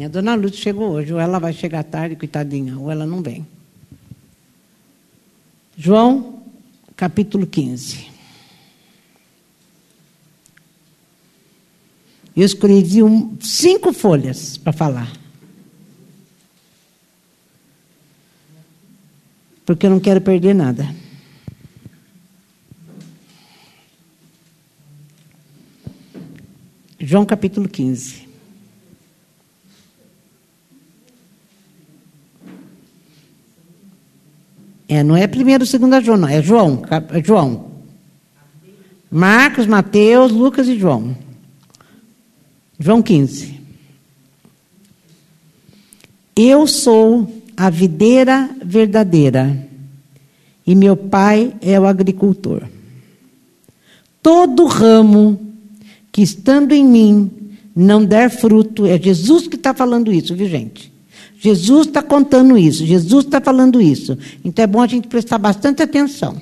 Minha dona Lúcia chegou hoje, ou ela vai chegar tarde, coitadinha, ou ela não vem. João, capítulo 15. Eu escolhi um, cinco folhas para falar. Porque eu não quero perder nada. João capítulo 15. É, não é primeiro, segunda João, não, é João, é João. Marcos, Mateus, Lucas e João. João 15. Eu sou a videira verdadeira e meu pai é o agricultor. Todo ramo que estando em mim não der fruto, é Jesus que está falando isso, viu gente? Jesus está contando isso, Jesus está falando isso. Então é bom a gente prestar bastante atenção.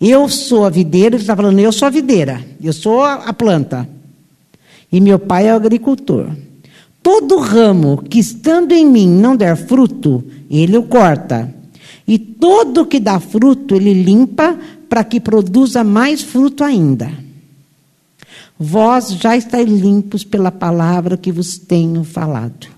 Eu sou a videira, ele está falando, eu sou a videira, eu sou a planta. E meu pai é o agricultor. Todo ramo que estando em mim não der fruto, ele o corta. E todo que dá fruto, ele limpa para que produza mais fruto ainda. Vós já estáis limpos pela palavra que vos tenho falado.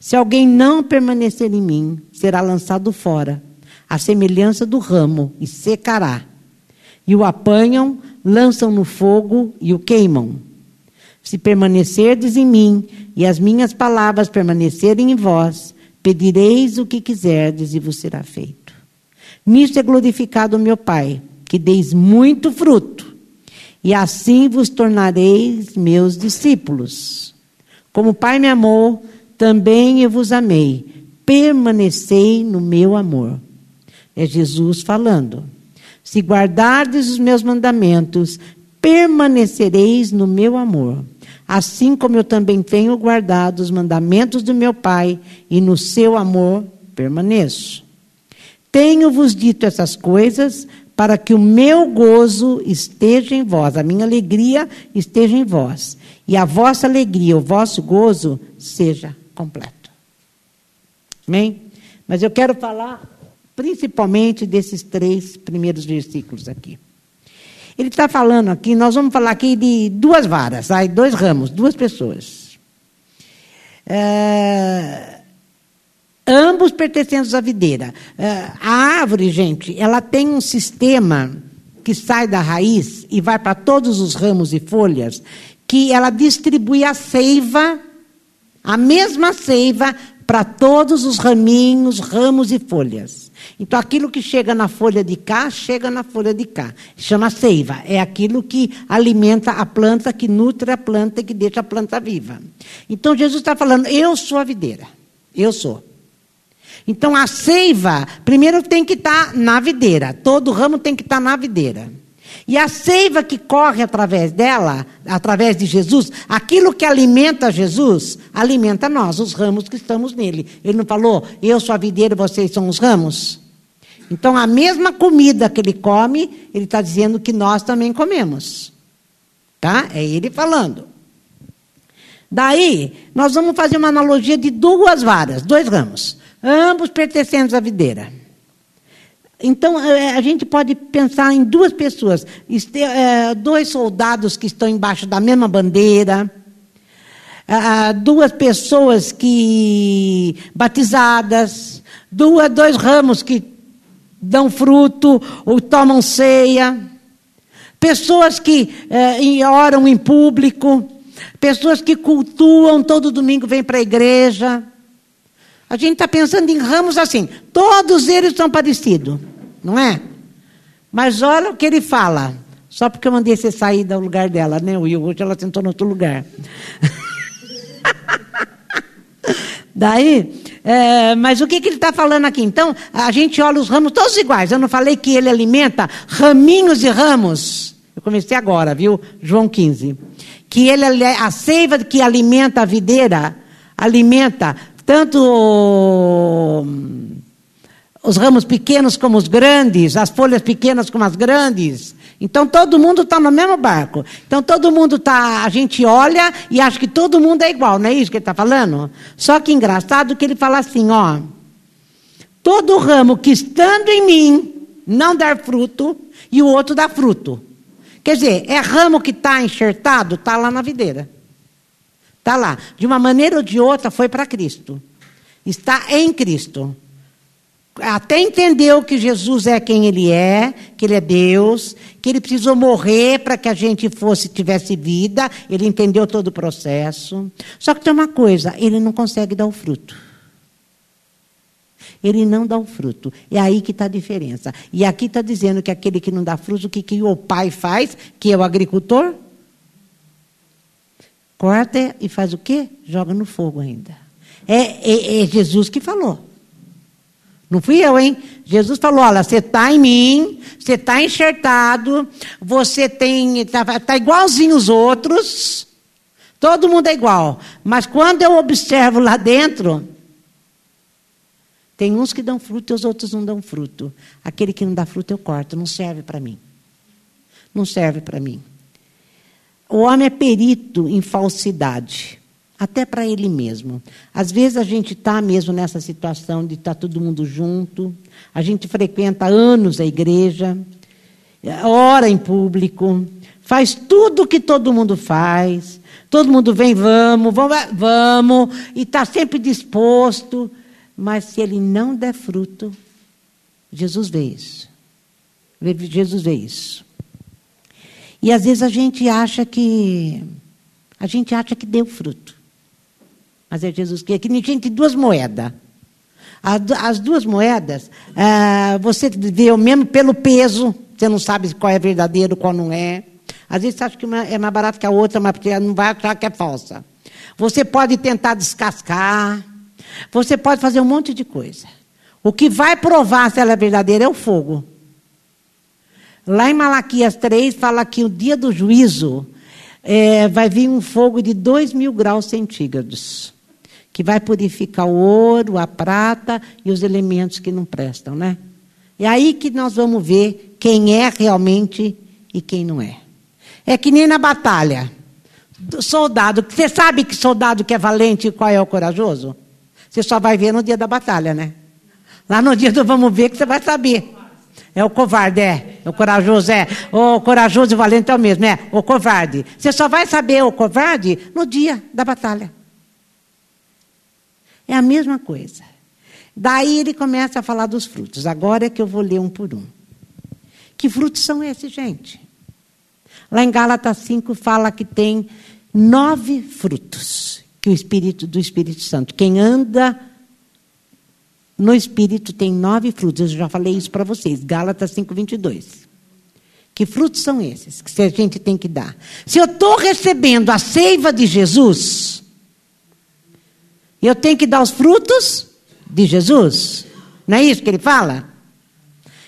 Se alguém não permanecer em mim, será lançado fora, à semelhança do ramo, e secará. E o apanham, lançam no fogo e o queimam. Se permanecerdes em mim e as minhas palavras permanecerem em vós, pedireis o que quiserdes e vos será feito. Nisto é glorificado o meu Pai, que deis muito fruto, e assim vos tornareis meus discípulos. Como o Pai me amou, também eu vos amei. Permanecei no meu amor. É Jesus falando. Se guardardes os meus mandamentos, permanecereis no meu amor assim como eu também tenho guardado os mandamentos do meu Pai, e no seu amor permaneço. Tenho-vos dito essas coisas para que o meu gozo esteja em vós, a minha alegria esteja em vós, e a vossa alegria, o vosso gozo seja completo. Amém? Mas eu quero falar principalmente desses três primeiros versículos aqui. Ele está falando aqui, nós vamos falar aqui de duas varas, aí, dois ramos, duas pessoas. É, ambos pertencentes à videira. É, a árvore, gente, ela tem um sistema que sai da raiz e vai para todos os ramos e folhas, que ela distribui a seiva, a mesma seiva, para todos os raminhos, ramos e folhas. Então, aquilo que chega na folha de cá, chega na folha de cá. Chama seiva. É aquilo que alimenta a planta, que nutre a planta e que deixa a planta viva. Então, Jesus está falando: eu sou a videira. Eu sou. Então, a seiva, primeiro tem que estar tá na videira. Todo ramo tem que estar tá na videira. E a seiva que corre através dela, através de Jesus, aquilo que alimenta Jesus, alimenta nós, os ramos que estamos nele. Ele não falou, eu sou a videira vocês são os ramos? Então, a mesma comida que ele come, ele está dizendo que nós também comemos. Tá? É ele falando. Daí, nós vamos fazer uma analogia de duas varas, dois ramos, ambos pertencentes à videira. Então, é, a gente pode pensar em duas pessoas, é, dois soldados que estão embaixo da mesma bandeira, duas pessoas que batizadas, duas, dois ramos que dão fruto ou tomam ceia, pessoas que é, oram em público, pessoas que cultuam. Todo domingo, vêm para a igreja. A gente está pensando em ramos assim, todos eles são parecidos, não é? Mas olha o que ele fala, só porque eu mandei você sair do lugar dela, né, Will? Hoje ela sentou no outro lugar. Daí, É, mas o que, que ele está falando aqui? Então, a gente olha os ramos todos iguais. Eu não falei que ele alimenta raminhos e ramos. Eu comecei agora, viu? João 15. Que ele, a seiva que alimenta a videira, alimenta tanto os ramos pequenos como os grandes, as folhas pequenas como as grandes. Então todo mundo está no mesmo barco. Então todo mundo está, a gente olha e acha que todo mundo é igual, não é isso que ele está falando? Só que engraçado que ele fala assim, ó. Todo ramo que estando em mim não dar fruto e o outro dá fruto. Quer dizer, é ramo que está enxertado, está lá na videira. Está lá. De uma maneira ou de outra foi para Cristo. Está em Cristo até entendeu que Jesus é quem ele é, que ele é Deus, que ele precisou morrer para que a gente fosse tivesse vida, ele entendeu todo o processo. Só que tem uma coisa, ele não consegue dar o fruto. Ele não dá o fruto. É aí que está a diferença. E aqui está dizendo que aquele que não dá fruto, o que, que o pai faz, que é o agricultor? Corta e faz o quê? Joga no fogo ainda. É, é, é Jesus que falou. Não fui eu, hein? Jesus falou: olha, você está em mim, você está enxertado, você tem. Está tá igualzinho os outros, todo mundo é igual. Mas quando eu observo lá dentro, tem uns que dão fruto e os outros não dão fruto. Aquele que não dá fruto eu corto, não serve para mim. Não serve para mim. O homem é perito em falsidade até para ele mesmo. Às vezes a gente está mesmo nessa situação de estar tá todo mundo junto, a gente frequenta anos a igreja, ora em público, faz tudo o que todo mundo faz, todo mundo vem, vamos, vamos, vamos e está sempre disposto, mas se ele não der fruto, Jesus vê isso. Jesus vê isso. E às vezes a gente acha que a gente acha que deu fruto. Mas é Jesus que é que ninguém tem duas moedas. As duas moedas, ah, você vê mesmo pelo peso, você não sabe qual é verdadeiro, qual não é. Às vezes você acha que uma é mais barata que a outra, mas não vai achar que é falsa. Você pode tentar descascar, você pode fazer um monte de coisa. O que vai provar se ela é verdadeira é o fogo. Lá em Malaquias 3 fala que o dia do juízo é, vai vir um fogo de 2 mil graus centígrados que vai purificar o ouro, a prata e os elementos que não prestam, né? É aí que nós vamos ver quem é realmente e quem não é. É que nem na batalha. Soldado, você sabe que soldado que é valente e qual é o corajoso? Você só vai ver no dia da batalha, né? Lá no dia do vamos ver que você vai saber. É o covarde, é. O corajoso é. O corajoso e valente é o mesmo, é. O covarde. Você só vai saber o covarde no dia da batalha. É a mesma coisa. Daí ele começa a falar dos frutos. Agora é que eu vou ler um por um. Que frutos são esses, gente? Lá em Gálatas 5 fala que tem nove frutos que o Espírito do Espírito Santo. Quem anda no Espírito tem nove frutos. Eu já falei isso para vocês. Gálatas 5, 22. Que frutos são esses que a gente tem que dar? Se eu estou recebendo a seiva de Jesus, eu tenho que dar os frutos de Jesus. Não é isso que ele fala?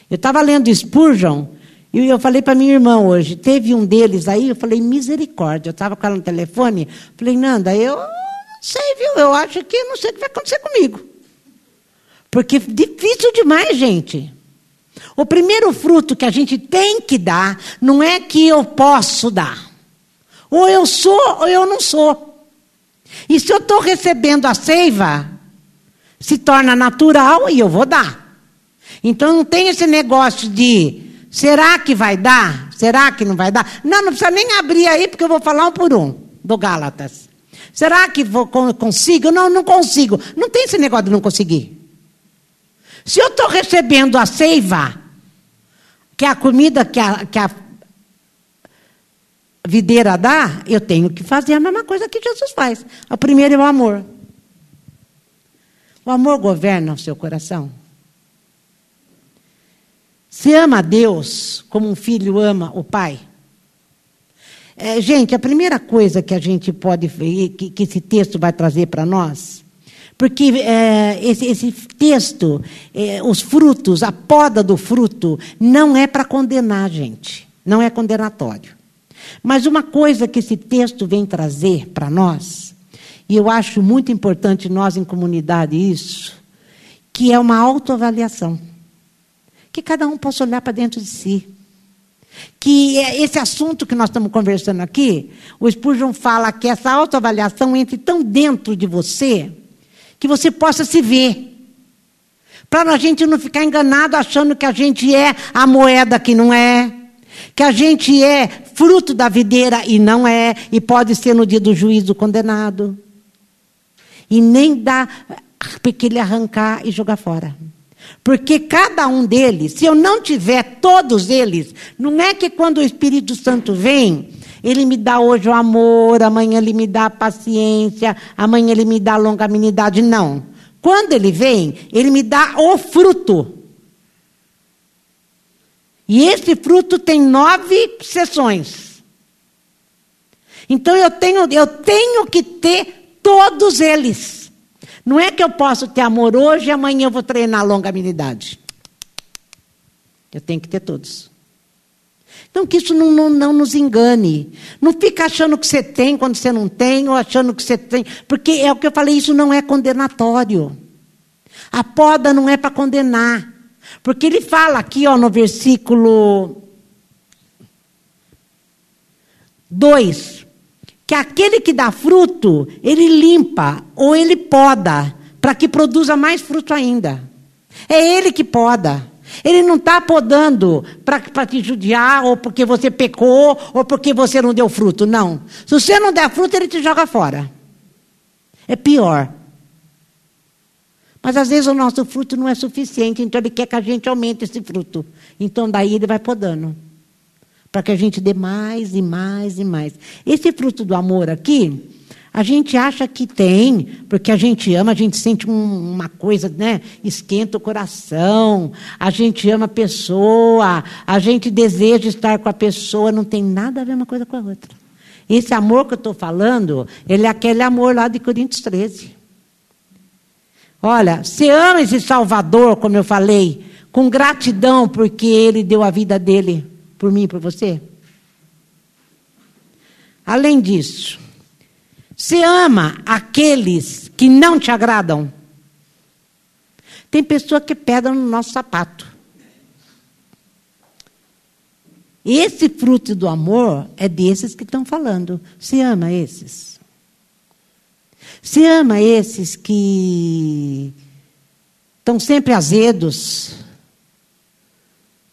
Eu estava lendo Spurgeon e eu falei para minha irmã hoje, teve um deles aí, eu falei, misericórdia. Eu estava com ela no telefone, falei, Nanda, eu não sei, viu? Eu acho que não sei o que vai acontecer comigo. Porque é difícil demais, gente. O primeiro fruto que a gente tem que dar não é que eu posso dar. Ou eu sou ou eu não sou. E se eu estou recebendo a seiva, se torna natural e eu vou dar. Então não tem esse negócio de será que vai dar? Será que não vai dar? Não, não precisa nem abrir aí, porque eu vou falar um por um do Gálatas. Será que vou, consigo? Não, não consigo. Não tem esse negócio de não conseguir. Se eu estou recebendo a seiva, que é a comida que a, que a videira dá, eu tenho que fazer a mesma coisa que Jesus faz. O primeiro é o amor. O amor governa o seu coração. Você ama a Deus como um filho ama o pai? É, gente, a primeira coisa que a gente pode que, que esse texto vai trazer para nós, Porque é, esse, esse, texto, é, os frutos, a poda do fruto, não é para condenar a gente, não é condenatório. Mas uma coisa que esse texto vem trazer para nós, e eu acho muito importante nós em comunidade isso, que é uma autoavaliação. Que cada um possa olhar para dentro de si. Que é esse assunto que nós estamos conversando aqui, o Spurgeon fala que essa autoavaliação entre tão dentro de você, que você possa se ver. Para a gente não ficar enganado achando que a gente é a moeda que não é, que a gente é fruto da videira e não é, e pode ser no dia do juízo condenado. E nem dá para ele arrancar e jogar fora. Porque cada um deles, se eu não tiver todos eles, não é que quando o Espírito Santo vem, ele me dá hoje o amor, amanhã ele me dá a paciência, amanhã ele me dá a longanimidade. Não. Quando ele vem, ele me dá o fruto. E esse fruto tem nove sessões. Então eu tenho, eu tenho que ter todos eles. Não é que eu posso ter amor hoje e amanhã eu vou treinar a longanimidade. Eu tenho que ter todos. Então, que isso não, não, não, nos engane. Não fica achando que você tem quando você não tem, ou achando que você tem. Porque é o que eu falei, isso não é condenatório. A poda não é para condenar. Porque ele fala aqui ó, no versículo 2: que aquele que dá fruto, ele limpa ou ele poda, para que produza mais fruto ainda. É ele que poda. Ele não está podando para te judiar, ou porque você pecou, ou porque você não deu fruto. Não. Se você não der fruto, ele te joga fora. É pior. Mas às vezes o nosso fruto não é suficiente, então ele quer que a gente aumente esse fruto. Então daí ele vai podando para que a gente dê mais e mais e mais. Esse fruto do amor aqui, a gente acha que tem, porque a gente ama, a gente sente um, uma coisa, né? Esquenta o coração, a gente ama a pessoa, a gente deseja estar com a pessoa, não tem nada a ver uma coisa com a outra. Esse amor que eu estou falando, ele é aquele amor lá de Coríntios 13. Olha, você ama esse Salvador, como eu falei, com gratidão, porque ele deu a vida dele por mim e por você? Além disso, você ama aqueles que não te agradam? Tem pessoa que pedra no nosso sapato. Esse fruto do amor é desses que estão falando. Você ama esses? Você ama esses que estão sempre azedos?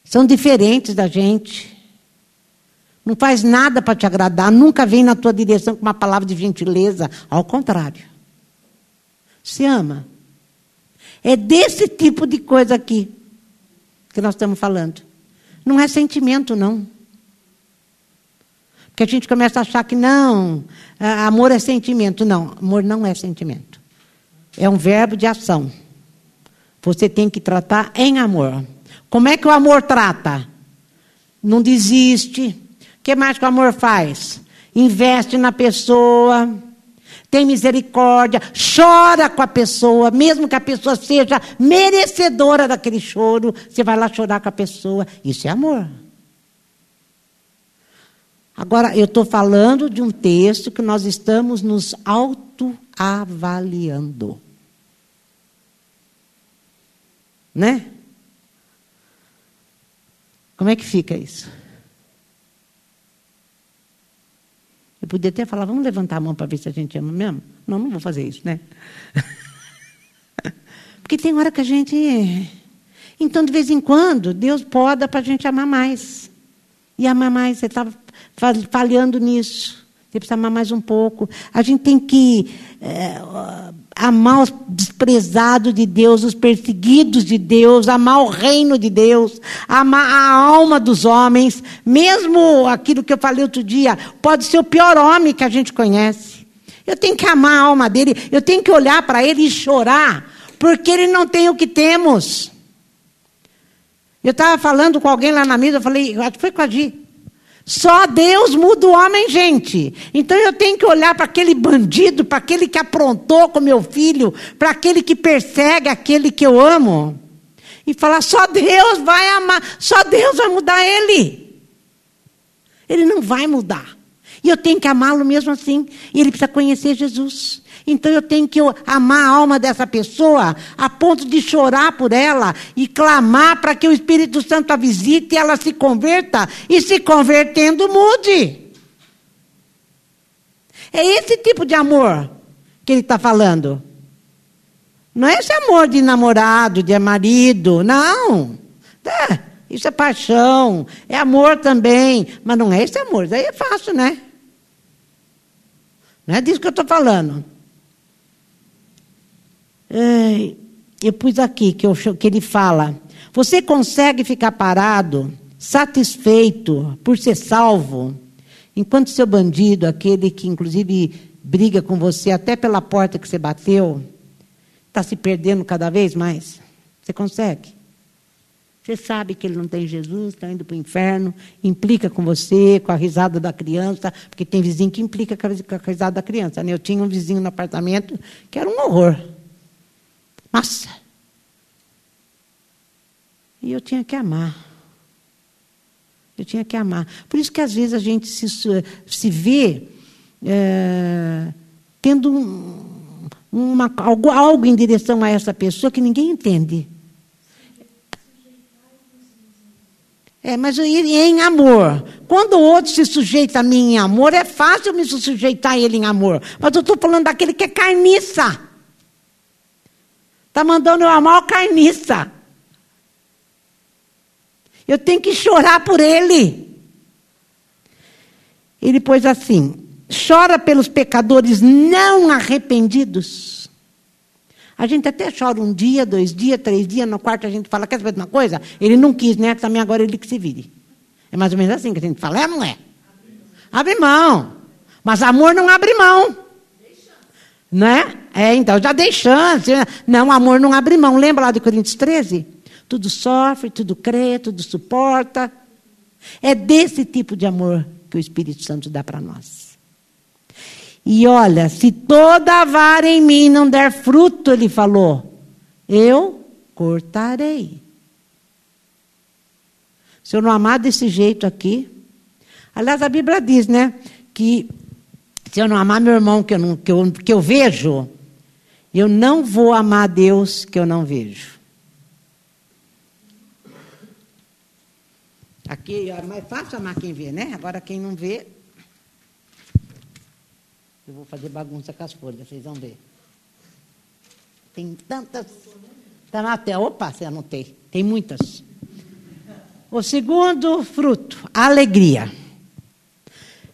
São diferentes da gente. Não faz nada para te agradar, nunca vem na tua direção com uma palavra de gentileza. Ao contrário. Se ama. É desse tipo de coisa aqui que nós estamos falando. Não é sentimento, não. Porque a gente começa a achar que não, amor é sentimento. Não, amor não é sentimento. É um verbo de ação. Você tem que tratar em amor. Como é que o amor trata? Não desiste. O que mais que o amor faz? Investe na pessoa, tem misericórdia, chora com a pessoa, mesmo que a pessoa seja merecedora daquele choro, você vai lá chorar com a pessoa. Isso é amor. Agora, eu estou falando de um texto que nós estamos nos autoavaliando. Né? Como é que fica isso? Eu podia até falar, vamos levantar a mão para ver se a gente ama mesmo? Não, não vou fazer isso, né? Porque tem hora que a gente. Então, de vez em quando, Deus poda para a gente amar mais. E amar mais, você está falhando nisso. Você precisa amar mais um pouco. A gente tem que é, amar os desprezados de Deus, os perseguidos de Deus, amar o reino de Deus, amar a alma dos homens, mesmo aquilo que eu falei outro dia, pode ser o pior homem que a gente conhece. Eu tenho que amar a alma dele, eu tenho que olhar para ele e chorar, porque ele não tem o que temos. Eu estava falando com alguém lá na mesa, eu falei, que foi com a Gi. Só Deus muda o homem, gente. Então eu tenho que olhar para aquele bandido, para aquele que aprontou com meu filho, para aquele que persegue aquele que eu amo. E falar: só Deus vai amar, só Deus vai mudar ele. Ele não vai mudar. E eu tenho que amá-lo mesmo assim. E ele precisa conhecer Jesus. Então eu tenho que amar a alma dessa pessoa a ponto de chorar por ela e clamar para que o Espírito Santo a visite e ela se converta e se convertendo mude. É esse tipo de amor que ele está falando. Não é esse amor de namorado, de marido, não. É, isso é paixão, é amor também, mas não é esse amor, daí é fácil, né? Não é disso que eu estou falando. Eu pus aqui que, eu, que ele fala: você consegue ficar parado, satisfeito por ser salvo, enquanto seu bandido, aquele que inclusive briga com você até pela porta que você bateu, está se perdendo cada vez mais? Você consegue? Você sabe que ele não tem Jesus, está indo para o inferno, implica com você, com a risada da criança, porque tem vizinho que implica com a risada da criança. Né? Eu tinha um vizinho no apartamento que era um horror. Nossa! E eu tinha que amar. Eu tinha que amar. Por isso que às vezes a gente se, se vê é, tendo um, uma, algo, algo em direção a essa pessoa que ninguém entende. É, mas em amor. Quando o outro se sujeita a mim em amor, é fácil me sujeitar a ele em amor. Mas eu estou falando daquele que é carniça. Está mandando eu amar o carniça. Eu tenho que chorar por ele. Ele pôs assim: chora pelos pecadores não arrependidos. A gente até chora um dia, dois dias, três dias, no quarto a gente fala, quer saber de uma coisa? Ele não quis, né? Também agora ele que se vire. É mais ou menos assim que a gente fala, é ou não é? Abre mão. Mas amor não abre mão. Né? É, então, já dei chance. Não, amor não abre mão. Lembra lá de Coríntios 13? Tudo sofre, tudo crê, tudo suporta. É desse tipo de amor que o Espírito Santo dá para nós. E olha, se toda vara em mim não der fruto, ele falou, eu cortarei. Se eu não amar desse jeito aqui. Aliás, a Bíblia diz, né? Que se eu não amar meu irmão que eu, não, que eu, que eu vejo, eu não vou amar Deus que eu não vejo. Aqui é mais fácil amar quem vê, né? Agora quem não vê. Eu vou fazer bagunça com as folhas, vocês vão ver. Tem tantas. Tá na tela. Opa, você anotei. Tem muitas. O segundo fruto, alegria.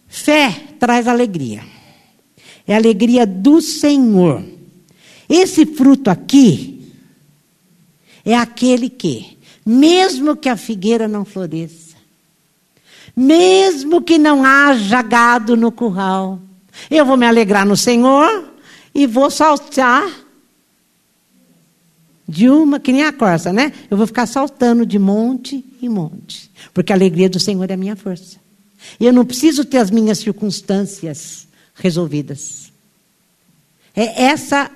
Fé traz alegria. É a alegria do Senhor. Esse fruto aqui é aquele que, mesmo que a figueira não floresça, mesmo que não haja gado no curral, eu vou me alegrar no Senhor e vou saltar de uma, que nem a corça, né? Eu vou ficar saltando de monte em monte, porque a alegria do Senhor é a minha força. E eu não preciso ter as minhas circunstâncias resolvidas. É essa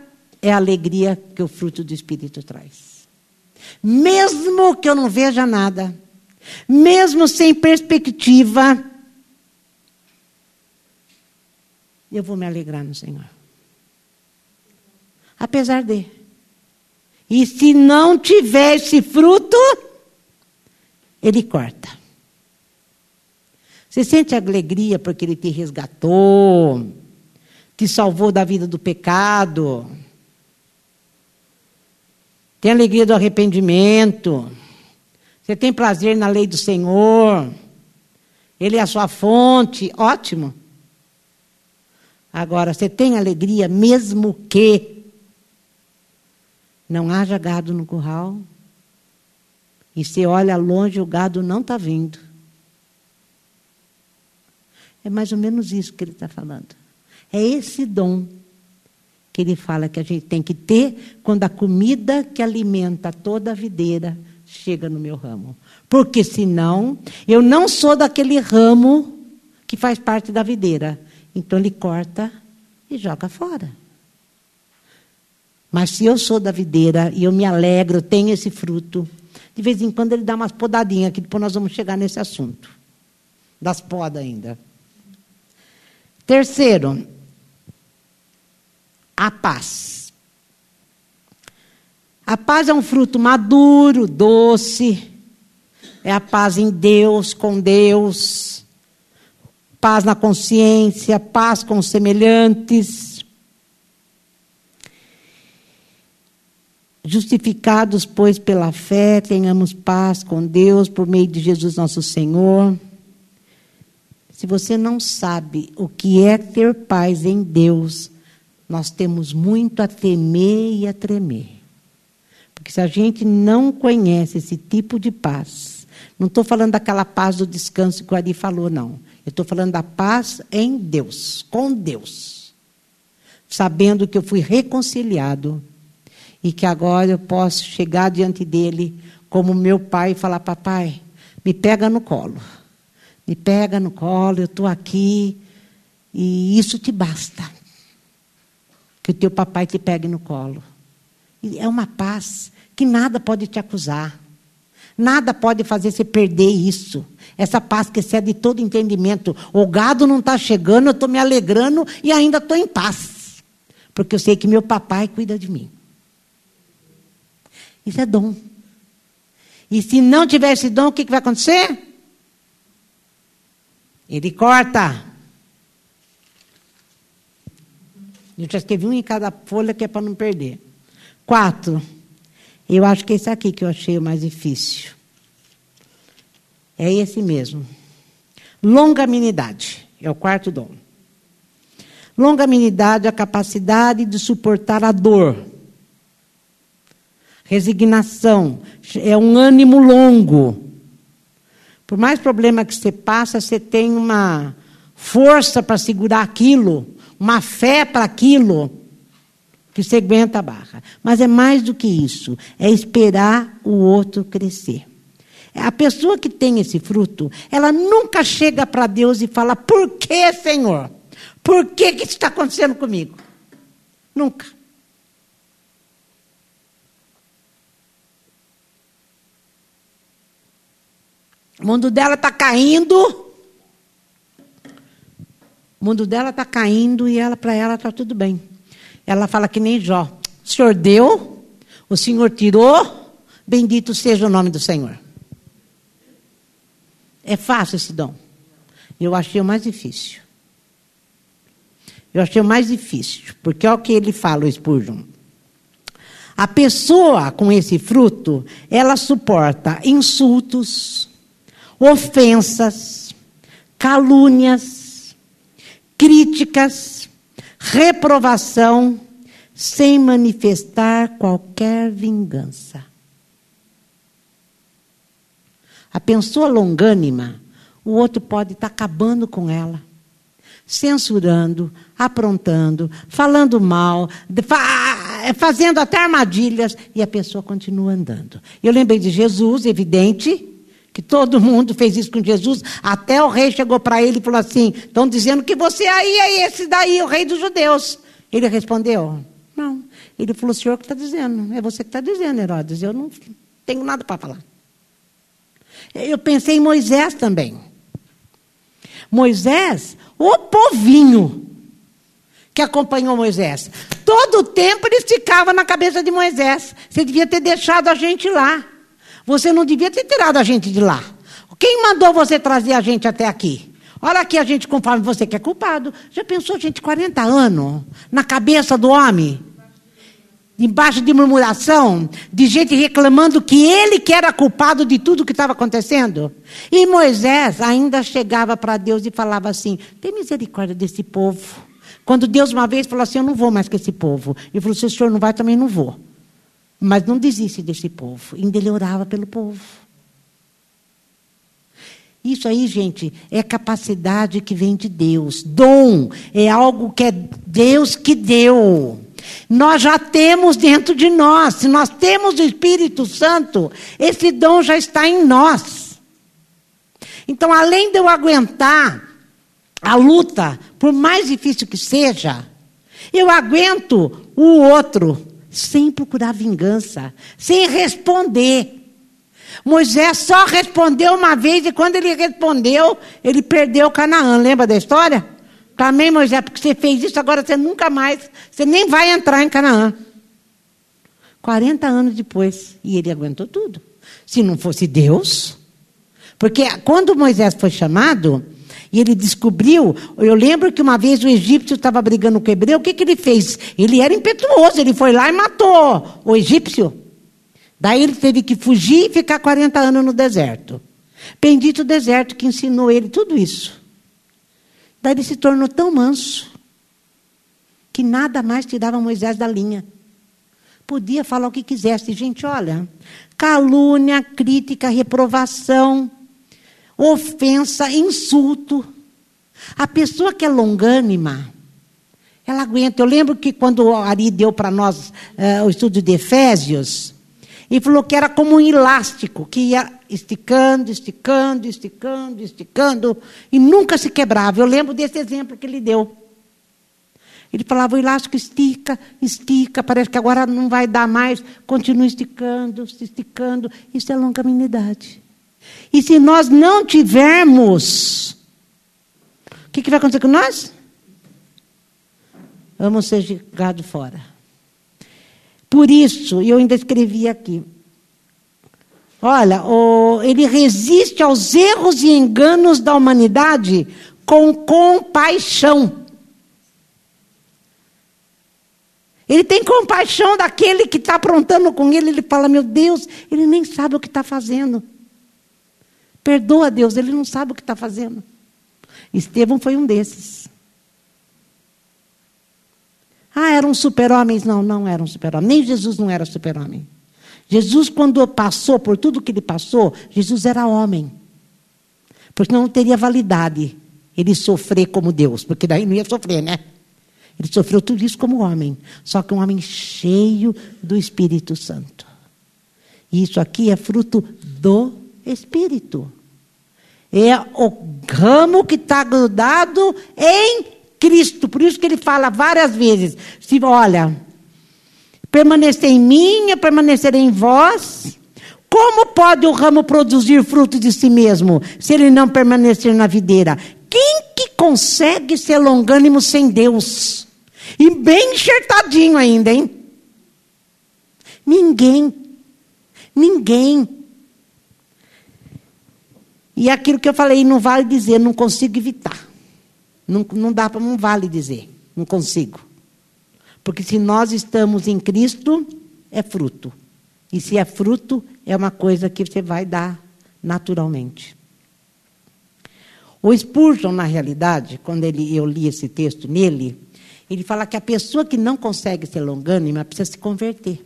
é a alegria que o fruto do Espírito traz. Mesmo que eu não veja nada, mesmo sem perspectiva, eu vou me alegrar no Senhor. Apesar de. E se não tiver esse fruto, Ele corta. Você sente alegria porque Ele te resgatou, te salvou da vida do pecado. Tem alegria do arrependimento. Você tem prazer na lei do Senhor. Ele é a sua fonte. Ótimo. Agora, você tem alegria mesmo que não haja gado no curral. E você olha longe, o gado não está vindo. É mais ou menos isso que ele está falando. É esse dom que ele fala que a gente tem que ter quando a comida que alimenta toda a videira chega no meu ramo. Porque senão, eu não sou daquele ramo que faz parte da videira. Então ele corta e joga fora. Mas se eu sou da videira e eu me alegro, tenho esse fruto, de vez em quando ele dá umas podadinhas, que depois nós vamos chegar nesse assunto. Das podas ainda. Terceiro, a paz. A paz é um fruto maduro, doce. É a paz em Deus, com Deus. Paz na consciência, paz com os semelhantes. Justificados, pois, pela fé, tenhamos paz com Deus por meio de Jesus nosso Senhor. Se você não sabe o que é ter paz em Deus, nós temos muito a temer e a tremer. Porque se a gente não conhece esse tipo de paz, não estou falando daquela paz do descanso que o Ari falou, não. Eu estou falando da paz em Deus, com Deus. Sabendo que eu fui reconciliado e que agora eu posso chegar diante dele como meu pai e falar: Papai, me pega no colo. Me pega no colo, eu estou aqui e isso te basta. Que o teu papai te pegue no colo. E é uma paz que nada pode te acusar. Nada pode fazer você perder isso. Essa paz que excede todo entendimento. O gado não está chegando, eu estou me alegrando e ainda estou em paz. Porque eu sei que meu papai cuida de mim. Isso é dom. E se não tiver esse dom, o que, que vai acontecer? Ele corta. Eu já escrevi um em cada folha que é para não perder. Quatro. Eu acho que é esse aqui que eu achei o mais difícil. É esse mesmo. Longanimidade. É o quarto dom. Longanimidade é a capacidade de suportar a dor. Resignação é um ânimo longo. Por mais problema que você passa, você tem uma força para segurar aquilo, uma fé para aquilo, que você aguenta a barra. Mas é mais do que isso, é esperar o outro crescer. A pessoa que tem esse fruto, ela nunca chega para Deus e fala: Por que, Senhor? Por que, que isso está acontecendo comigo? Nunca. O mundo dela está caindo. Mundo dela está caindo e ela para ela está tudo bem. Ela fala que nem Jó. O Senhor deu, o Senhor tirou, bendito seja o nome do Senhor. É fácil esse dom. Eu achei o mais difícil. Eu achei o mais difícil, porque olha o que ele fala, o Spurgeon. A pessoa com esse fruto, ela suporta insultos, ofensas, calúnias, críticas, reprovação, sem manifestar qualquer vingança. A pessoa longânima, o outro pode estar acabando com ela, censurando, aprontando, falando mal, fazendo até armadilhas, e a pessoa continua andando. Eu lembrei de Jesus, evidente, que todo mundo fez isso com Jesus, até o rei chegou para ele e falou assim: estão dizendo que você aí é esse daí, o rei dos judeus. Ele respondeu: não. Ele falou: o senhor que está dizendo, é você que está dizendo, Herodes, eu não tenho nada para falar. Eu pensei em Moisés também. Moisés, o povinho que acompanhou Moisés. Todo o tempo ele ficava na cabeça de Moisés. Você devia ter deixado a gente lá. Você não devia ter tirado a gente de lá. Quem mandou você trazer a gente até aqui? Olha aqui a gente conforme você que é culpado. Já pensou, gente, 40 anos na cabeça do homem? Embaixo de murmuração, de gente reclamando que ele que era culpado de tudo que estava acontecendo. E Moisés ainda chegava para Deus e falava assim: tem misericórdia desse povo. Quando Deus uma vez falou assim: eu não vou mais com esse povo. Ele falou: se o senhor não vai, também não vou. Mas não desiste desse povo. Ainda ele orava pelo povo. Isso aí, gente, é capacidade que vem de Deus. Dom é algo que é Deus que deu. Nós já temos dentro de nós. Se nós temos o Espírito Santo, esse dom já está em nós. Então, além de eu aguentar a luta, por mais difícil que seja, eu aguento o outro sem procurar vingança, sem responder. Moisés só respondeu uma vez e quando ele respondeu, ele perdeu Canaã. Lembra da história? Também, Moisés, porque você fez isso, agora você nunca mais, você nem vai entrar em Canaã. 40 anos depois, e ele aguentou tudo. Se não fosse Deus. Porque quando Moisés foi chamado, ele descobriu, eu lembro que uma vez o egípcio estava brigando com o hebreu, o que, que ele fez? Ele era impetuoso, ele foi lá e matou o egípcio. Daí ele teve que fugir e ficar 40 anos no deserto. Bendito deserto que ensinou ele tudo isso. Daí ele se tornou tão manso que nada mais tirava Moisés da linha. Podia falar o que quisesse. Gente, olha, calúnia, crítica, reprovação, ofensa, insulto. A pessoa que é longânima, ela aguenta. Eu lembro que quando o Ari deu para nós uh, o estudo de Efésios, ele falou que era como um elástico, que ia esticando, esticando, esticando, esticando, e nunca se quebrava. Eu lembro desse exemplo que ele deu. Ele falava, o elástico estica, estica, parece que agora não vai dar mais, continua esticando, esticando. Isso é longanimidade. E se nós não tivermos, o que, que vai acontecer com nós? Vamos ser jogados fora. Por isso, eu ainda escrevi aqui. Olha, o, ele resiste aos erros e enganos da humanidade com compaixão. Ele tem compaixão daquele que está aprontando com ele. Ele fala: Meu Deus, ele nem sabe o que está fazendo. Perdoa Deus, ele não sabe o que está fazendo. Estevão foi um desses. Ah, eram super-homens? Não, não eram super-homens. Nem Jesus não era super-homem. Jesus, quando passou por tudo que ele passou, Jesus era homem. Porque não teria validade ele sofrer como Deus, porque daí não ia sofrer, né? Ele sofreu tudo isso como homem, só que um homem cheio do Espírito Santo. E isso aqui é fruto do Espírito. É o ramo que está grudado em Cristo. Por isso que ele fala várias vezes: se olha, permanecer em mim, eu permanecerei em vós. Como pode o ramo produzir fruto de si mesmo, se ele não permanecer na videira? Quem que consegue ser longânimo sem Deus? E bem enxertadinho ainda, hein? Ninguém. Ninguém. E aquilo que eu falei, não vale dizer, não consigo evitar. Não, não dá para, não vale dizer, não consigo. Porque se nós estamos em Cristo, é fruto. E se é fruto, é uma coisa que você vai dar naturalmente. O Spurgeon, na realidade, quando ele, eu li esse texto nele, ele fala que a pessoa que não consegue ser longânima precisa se converter.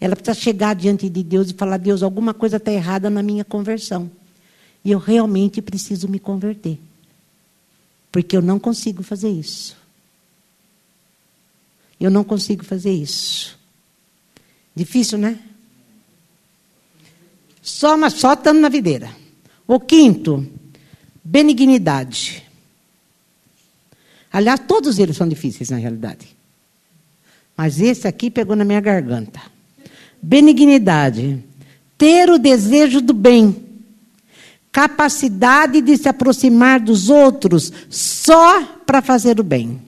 Ela precisa chegar diante de Deus e falar: Deus, alguma coisa está errada na minha conversão. E eu realmente preciso me converter. Porque eu não consigo fazer isso. Eu não consigo fazer isso. Difícil, né? Só, mas só estando na videira. O quinto, benignidade. Aliás, todos eles são difíceis na realidade. Mas esse aqui pegou na minha garganta. Benignidade. Ter o desejo do bem. Capacidade de se aproximar dos outros só para fazer o bem.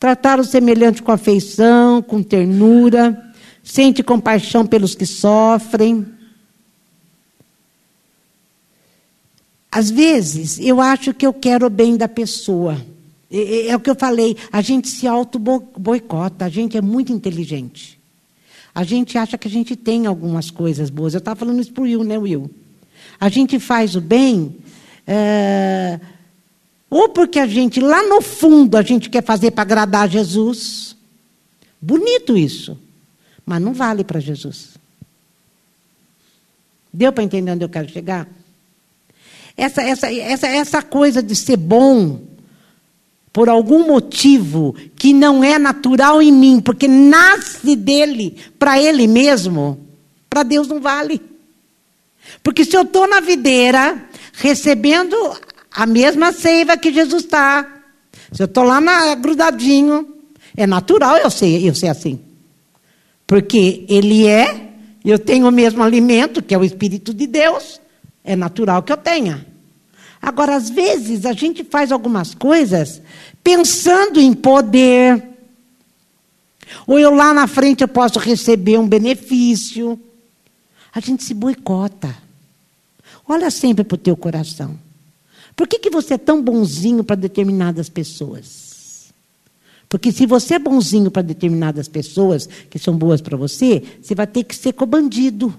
Tratar o semelhante com afeição, com ternura. Sente compaixão pelos que sofrem. Às vezes, eu acho que eu quero o bem da pessoa. É, é, o que eu falei, a gente se auto-boicota, a gente é muito inteligente. A gente acha que a gente tem algumas coisas boas. Eu estava falando isso para o Will, né, Will? A gente faz o bem, é, ou porque a gente, lá no fundo, a gente quer fazer para agradar Jesus. Bonito isso, mas não vale para Jesus. Deu para entender onde eu quero chegar? Essa, essa, essa, essa coisa de ser bom por algum motivo que não é natural em mim, porque nasce dele para ele mesmo, para Deus não vale. Porque se eu estou na videira, recebendo a mesma seiva que Jesus está, se eu estou lá na, grudadinho, é natural eu ser, eu ser assim. Porque ele é, eu tenho o mesmo alimento, que é o Espírito de Deus, é natural que eu tenha. Agora, às vezes, a gente faz algumas coisas pensando em poder. Ou eu lá na frente eu posso receber um benefício. A gente se boicota. Olha sempre para o teu coração. Por que, que você é tão bonzinho para determinadas pessoas? Porque se você é bonzinho para determinadas pessoas que são boas para você, você vai ter que ser cobandido.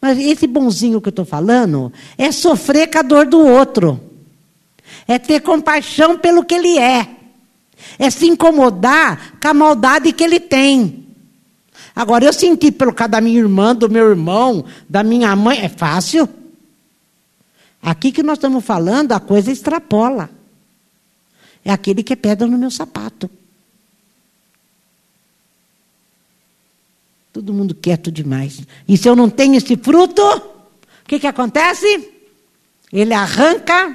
Mas esse bonzinho que eu estou falando é sofrer com a dor do outro. É ter compaixão pelo que ele é. É se incomodar com a maldade que ele tem. Agora, eu senti pelo caso da minha irmã, do meu irmão, da minha mãe, é fácil. Aqui que nós estamos falando, a coisa extrapola. É aquele que é pedra no meu sapato. Todo mundo quieto demais. E se eu não tenho esse fruto, o que, que acontece? Ele arranca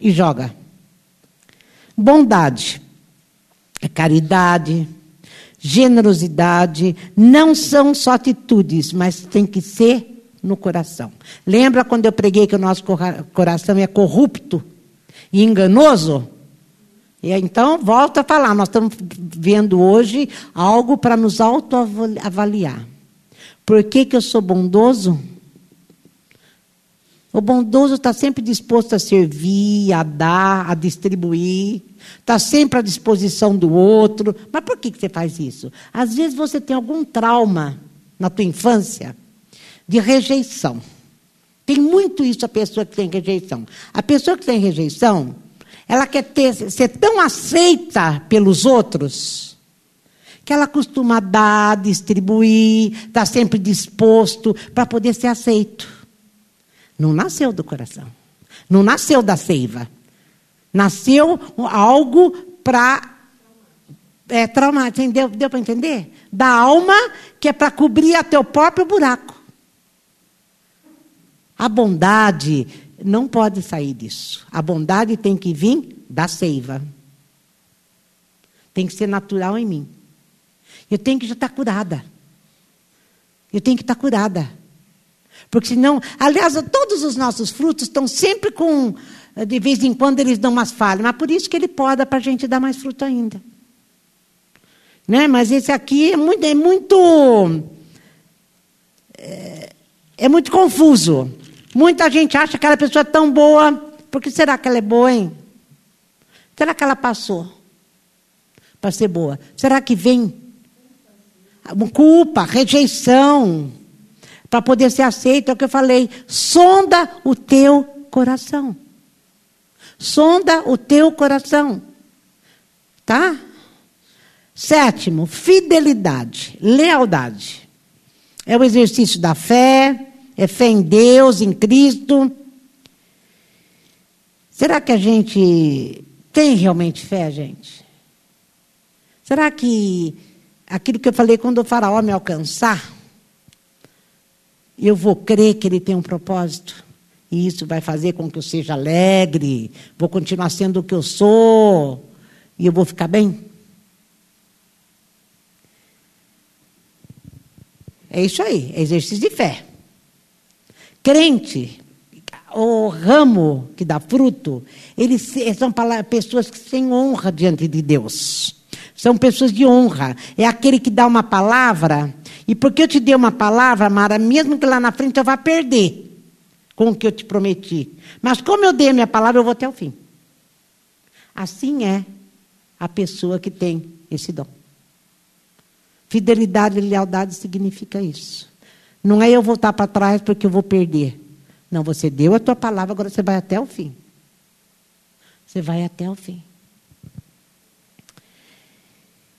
e joga. Bondade, é caridade, generosidade, não são só atitudes, mas tem que ser no coração. Lembra quando eu preguei que o nosso coração é corrupto e enganoso? E então, volta a falar, nós estamos vendo hoje algo para nos autoavaliar. Por que, que eu sou bondoso? O bondoso está sempre disposto a servir, a dar, a distribuir, está sempre à disposição do outro. Mas por que, que você faz isso? Às vezes você tem algum trauma na tua infância de rejeição. Tem muito isso a pessoa que tem rejeição. A pessoa que tem rejeição, ela quer ter, ser tão aceita pelos outros que ela costuma dar, distribuir, está sempre disposto para poder ser aceito. Não nasceu do coração. Não nasceu da seiva. Nasceu algo para é, traumar. Entendeu? Deu para entender? Da alma que é para cobrir a teu próprio buraco. A bondade não pode sair disso. A bondade tem que vir da seiva. Tem que ser natural em mim. Eu tenho que já estar curada. Eu tenho que estar curada. Porque senão, aliás, todos os nossos frutos estão sempre com, de vez em quando eles dão umas falhas, mas por isso que ele poda para a gente dar mais fruto ainda. Né? Mas esse aqui é muito, é muito, é, é muito confuso. Muita gente acha que aquela pessoa é tão boa. Por que será que ela é boa, hein? Será que ela passou para ser boa? Será que vem culpa, rejeição, para poder ser aceita? É o que eu falei. Sonda o teu coração. Sonda o teu coração. Tá? Sétimo, fidelidade, lealdade. É o exercício da fé, é fé em Deus, em Cristo. Será que a gente tem realmente fé, gente? Será que aquilo que eu falei quando o faraó me alcançar, eu vou crer que ele tem um propósito? E isso vai fazer com que eu seja alegre, vou continuar sendo o que eu sou, e eu vou ficar bem? É isso aí, é exercício de fé. Crente, o ramo que dá fruto, eles são pessoas que têm honra diante de Deus. São pessoas de honra. É aquele que dá uma palavra, e porque eu te dei uma palavra, Mara, mesmo que lá na frente eu vá perder com o que eu te prometi. Mas como eu dei a minha palavra, eu vou até o fim. Assim é a pessoa que tem esse dom. Fidelidade e lealdade significa isso. Não é eu voltar para trás porque eu vou perder. Não, você deu a tua palavra, agora você vai até o fim. Você vai até o fim.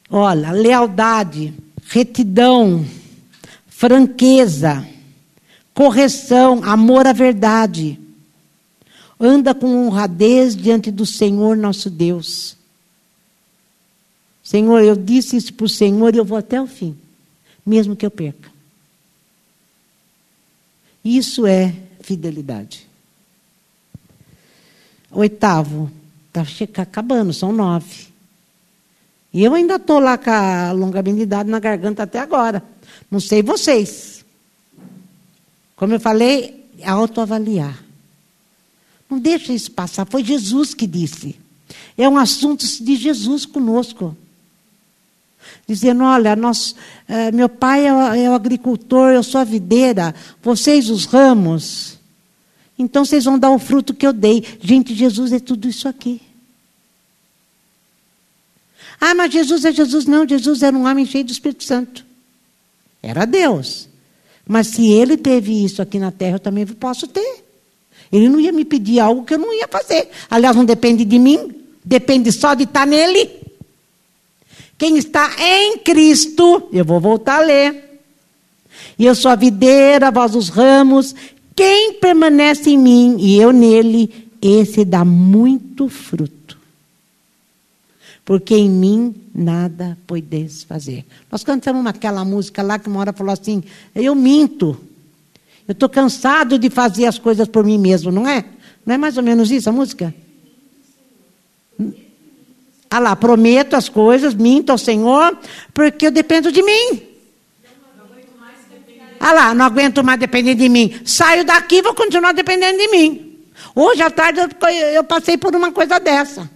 Olha, lealdade, retidão, franqueza, correção, amor à verdade. anda com honradez diante do Senhor nosso Deus. Senhor, eu disse isso para o Senhor e eu vou até o fim, mesmo que eu perca. Isso é fidelidade. Oitavo, está acabando, são nove. E eu ainda estou lá com a longanimidade na garganta até agora. Não sei vocês. Como eu falei, é autoavaliar. Não deixa isso passar. Foi Jesus que disse. É um assunto de Jesus conosco. Dizendo: olha, nós, é, meu pai é, é o agricultor, eu sou a videira, vocês os ramos. Então vocês vão dar o fruto que eu dei. Gente, Jesus é tudo isso aqui. Ah, mas Jesus é Jesus. Não, Jesus era um homem cheio do Espírito Santo. Era Deus. Mas se ele teve isso aqui na terra, eu também posso ter. Ele não ia me pedir algo que eu não ia fazer. Aliás, não depende de mim, depende só de estar nele. Quem está em Cristo, eu vou voltar a ler. E eu sou a videira, vós os ramos. Quem permanece em mim e eu nele, esse dá muito fruto. Porque em mim nada podeis fazer. Nós cantamos aquela música lá que uma hora falou assim: Eu minto. Eu estou cansado de fazer as coisas por mim mesmo, não é? Não é mais ou menos isso a música? Ah lá, prometo as coisas, minto ao Senhor, porque eu dependo de mim. Ah lá, não aguento mais depender de mim. Saio daqui vou continuar dependendo de mim. Hoje à tarde eu, eu passei por uma coisa dessa.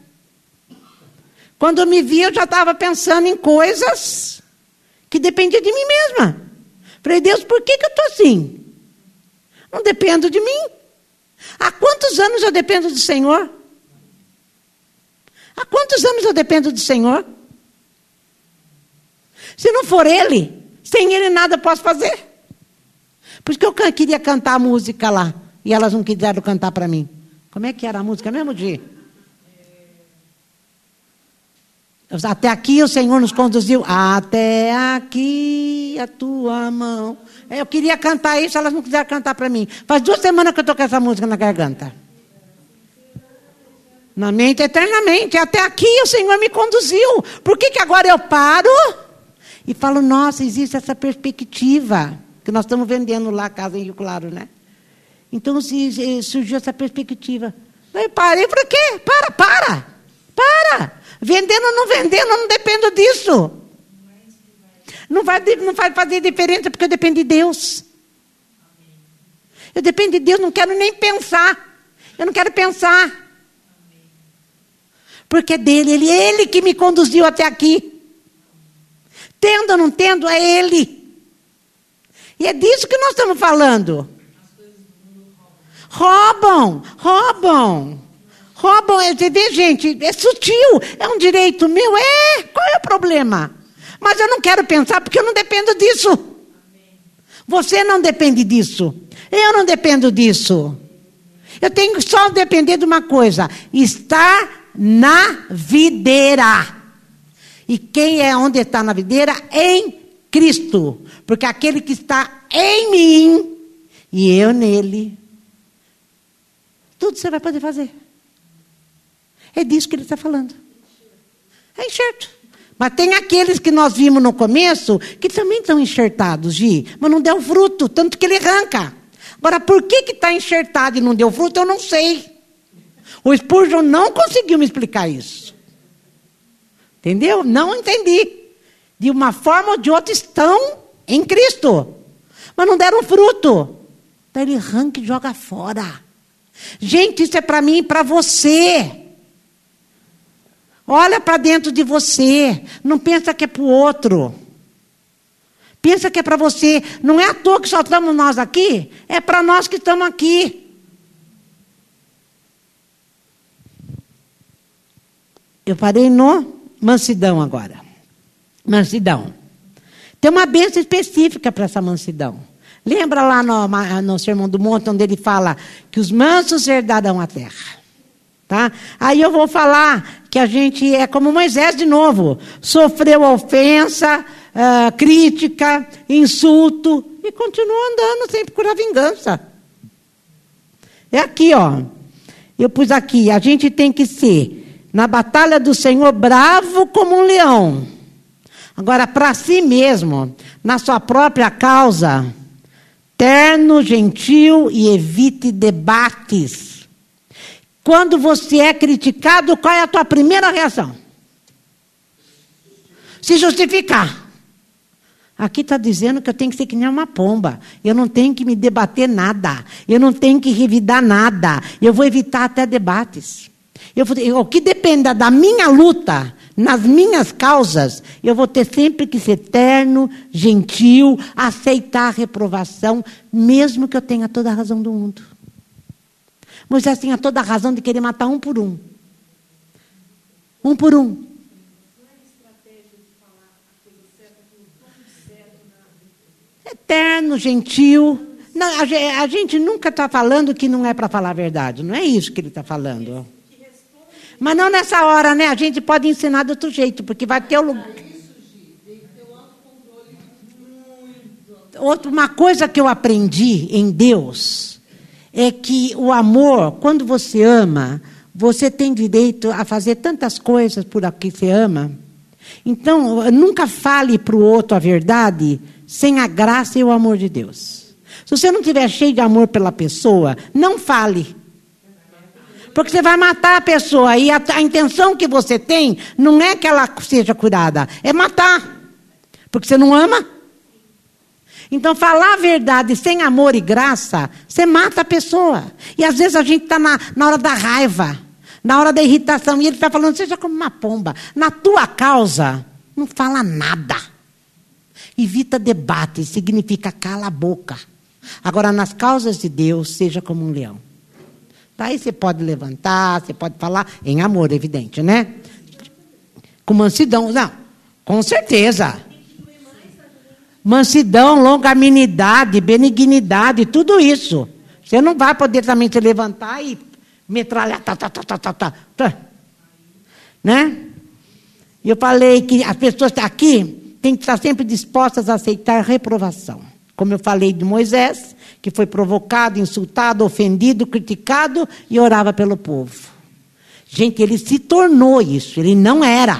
Quando eu me vi, eu já estava pensando em coisas que dependiam de mim mesma. Falei, Deus, por que, que eu estou assim? Não dependo de mim. Há quantos anos eu dependo do Senhor? Há quantos anos eu dependo do Senhor? Se não for Ele, sem Ele nada posso fazer. Por isso que eu queria cantar a música lá. E elas não quiseram cantar para mim. Como é que era a música mesmo, Di? Até aqui o Senhor nos conduziu. Até aqui a tua mão eu queria cantar isso, elas não quiseram cantar para mim. Faz duas semanas que eu estou com essa música na garganta. Na mente eternamente. Até aqui o Senhor me conduziu. Por que, que agora eu paro e falo, nossa, existe essa perspectiva. Que nós estamos vendendo lá a casa em Rio Claro, né? Então surgiu essa perspectiva. Eu parei, por quê? Para, para, para. Vendendo ou não vendendo, eu não dependo disso. Não vai, não vai fazer diferença porque eu dependo de Deus. Eu dependo de Deus, não quero nem pensar. Eu não quero pensar. Porque é dele, ele, é ele que me conduziu até aqui. Tendo ou não tendo, é ele. E é disso que nós estamos falando. Roubam, roubam. Roubam, é, vê, gente, é sutil, é um direito meu, é. Qual é o problema? Mas eu não quero pensar porque eu não dependo disso. Você não depende disso. Eu não dependo disso. Eu tenho só depender de uma coisa: estar na videira. E quem é onde está na videira? Em Cristo. Porque aquele que está em mim e eu nele, tudo você vai poder fazer. É disso que ele está falando. É enxerto. Mas tem aqueles que nós vimos no começo que também estão enxertados, Gi, mas não deu fruto, tanto que ele arranca. Agora, por que está enxertado e não deu fruto, eu não sei. O Spurgeon não conseguiu me explicar isso. Entendeu? Não entendi. De uma forma ou de outra estão em Cristo, mas não deram fruto. Então ele arranca e joga fora. Gente, isso é para mim e para você. Olha para dentro de você. Não pensa que é para o outro. Pensa que é para você. Não é à toa que só estamos nós aqui. É para nós que estamos aqui. Eu parei no mansidão agora. Mansidão. Tem uma bênção específica para essa mansidão. Lembra lá no, no Sermão do Monte, onde ele fala que os mansos herdarão a terra. Tá? Aí eu vou falar que a gente é como Moisés de novo. Sofreu ofensa, uh, crítica, insulto e continua andando sem procurar vingança. É aqui, ó. Eu pus aqui, a gente tem que ser, na batalha do Senhor, bravo como um leão. Agora, para si mesmo, na sua própria causa, terno, gentil e evite debates. Quando você é criticado, qual é a tua primeira reação? Se justificar. Aqui está dizendo que eu tenho que ser que nem uma pomba. Eu não tenho que me debater nada. Eu não tenho que revidar nada. Eu vou evitar até debates. Eu, o que dependa da minha luta, nas minhas causas, eu vou ter sempre que ser terno, gentil, aceitar a reprovação, mesmo que eu tenha toda a razão do mundo. Moisés tinha toda a razão de querer matar um por um. Um por um. eterno, gentil. Não, a gente nunca está falando que não é para falar a verdade. Não é isso que ele está falando. Mas não nessa hora, né? A gente pode ensinar de outro jeito, porque vai ter o lugar. Outra, uma coisa que eu aprendi em Deus é que o amor, quando você ama, você tem direito a fazer tantas coisas por aqui você ama. Então, nunca fale para o outro a verdade sem a graça e o amor de Deus. Se você não estiver cheio de amor pela pessoa, não fale. Porque você vai matar a pessoa e a, a, intenção que você tem não é que ela seja curada, é matar. Porque você não ama. Então, falar a verdade sem amor e graça, você mata a pessoa. E às vezes a gente está na, na hora da raiva, na hora da irritação, e ele está falando, seja como uma pomba. Na tua causa, não fala nada. Evita debate, significa cala a boca. Agora, nas causas de Deus, seja como um leão. Daí tá, você pode levantar, você pode falar em amor, evidente, né? Com mansidão, não, com certeza. Mansidão, longanimidade, benignidade, tudo isso. Você não vai poder também se levantar e metralhar, tá, tá, tá, tá, tá, tá, tá. Né? Eu falei que as pessoas aqui tem que estar sempre dispostas a aceitar reprovação. Como eu falei de Moisés, que foi provocado, insultado, ofendido, criticado e orava pelo povo. Gente, ele se tornou isso, ele não era.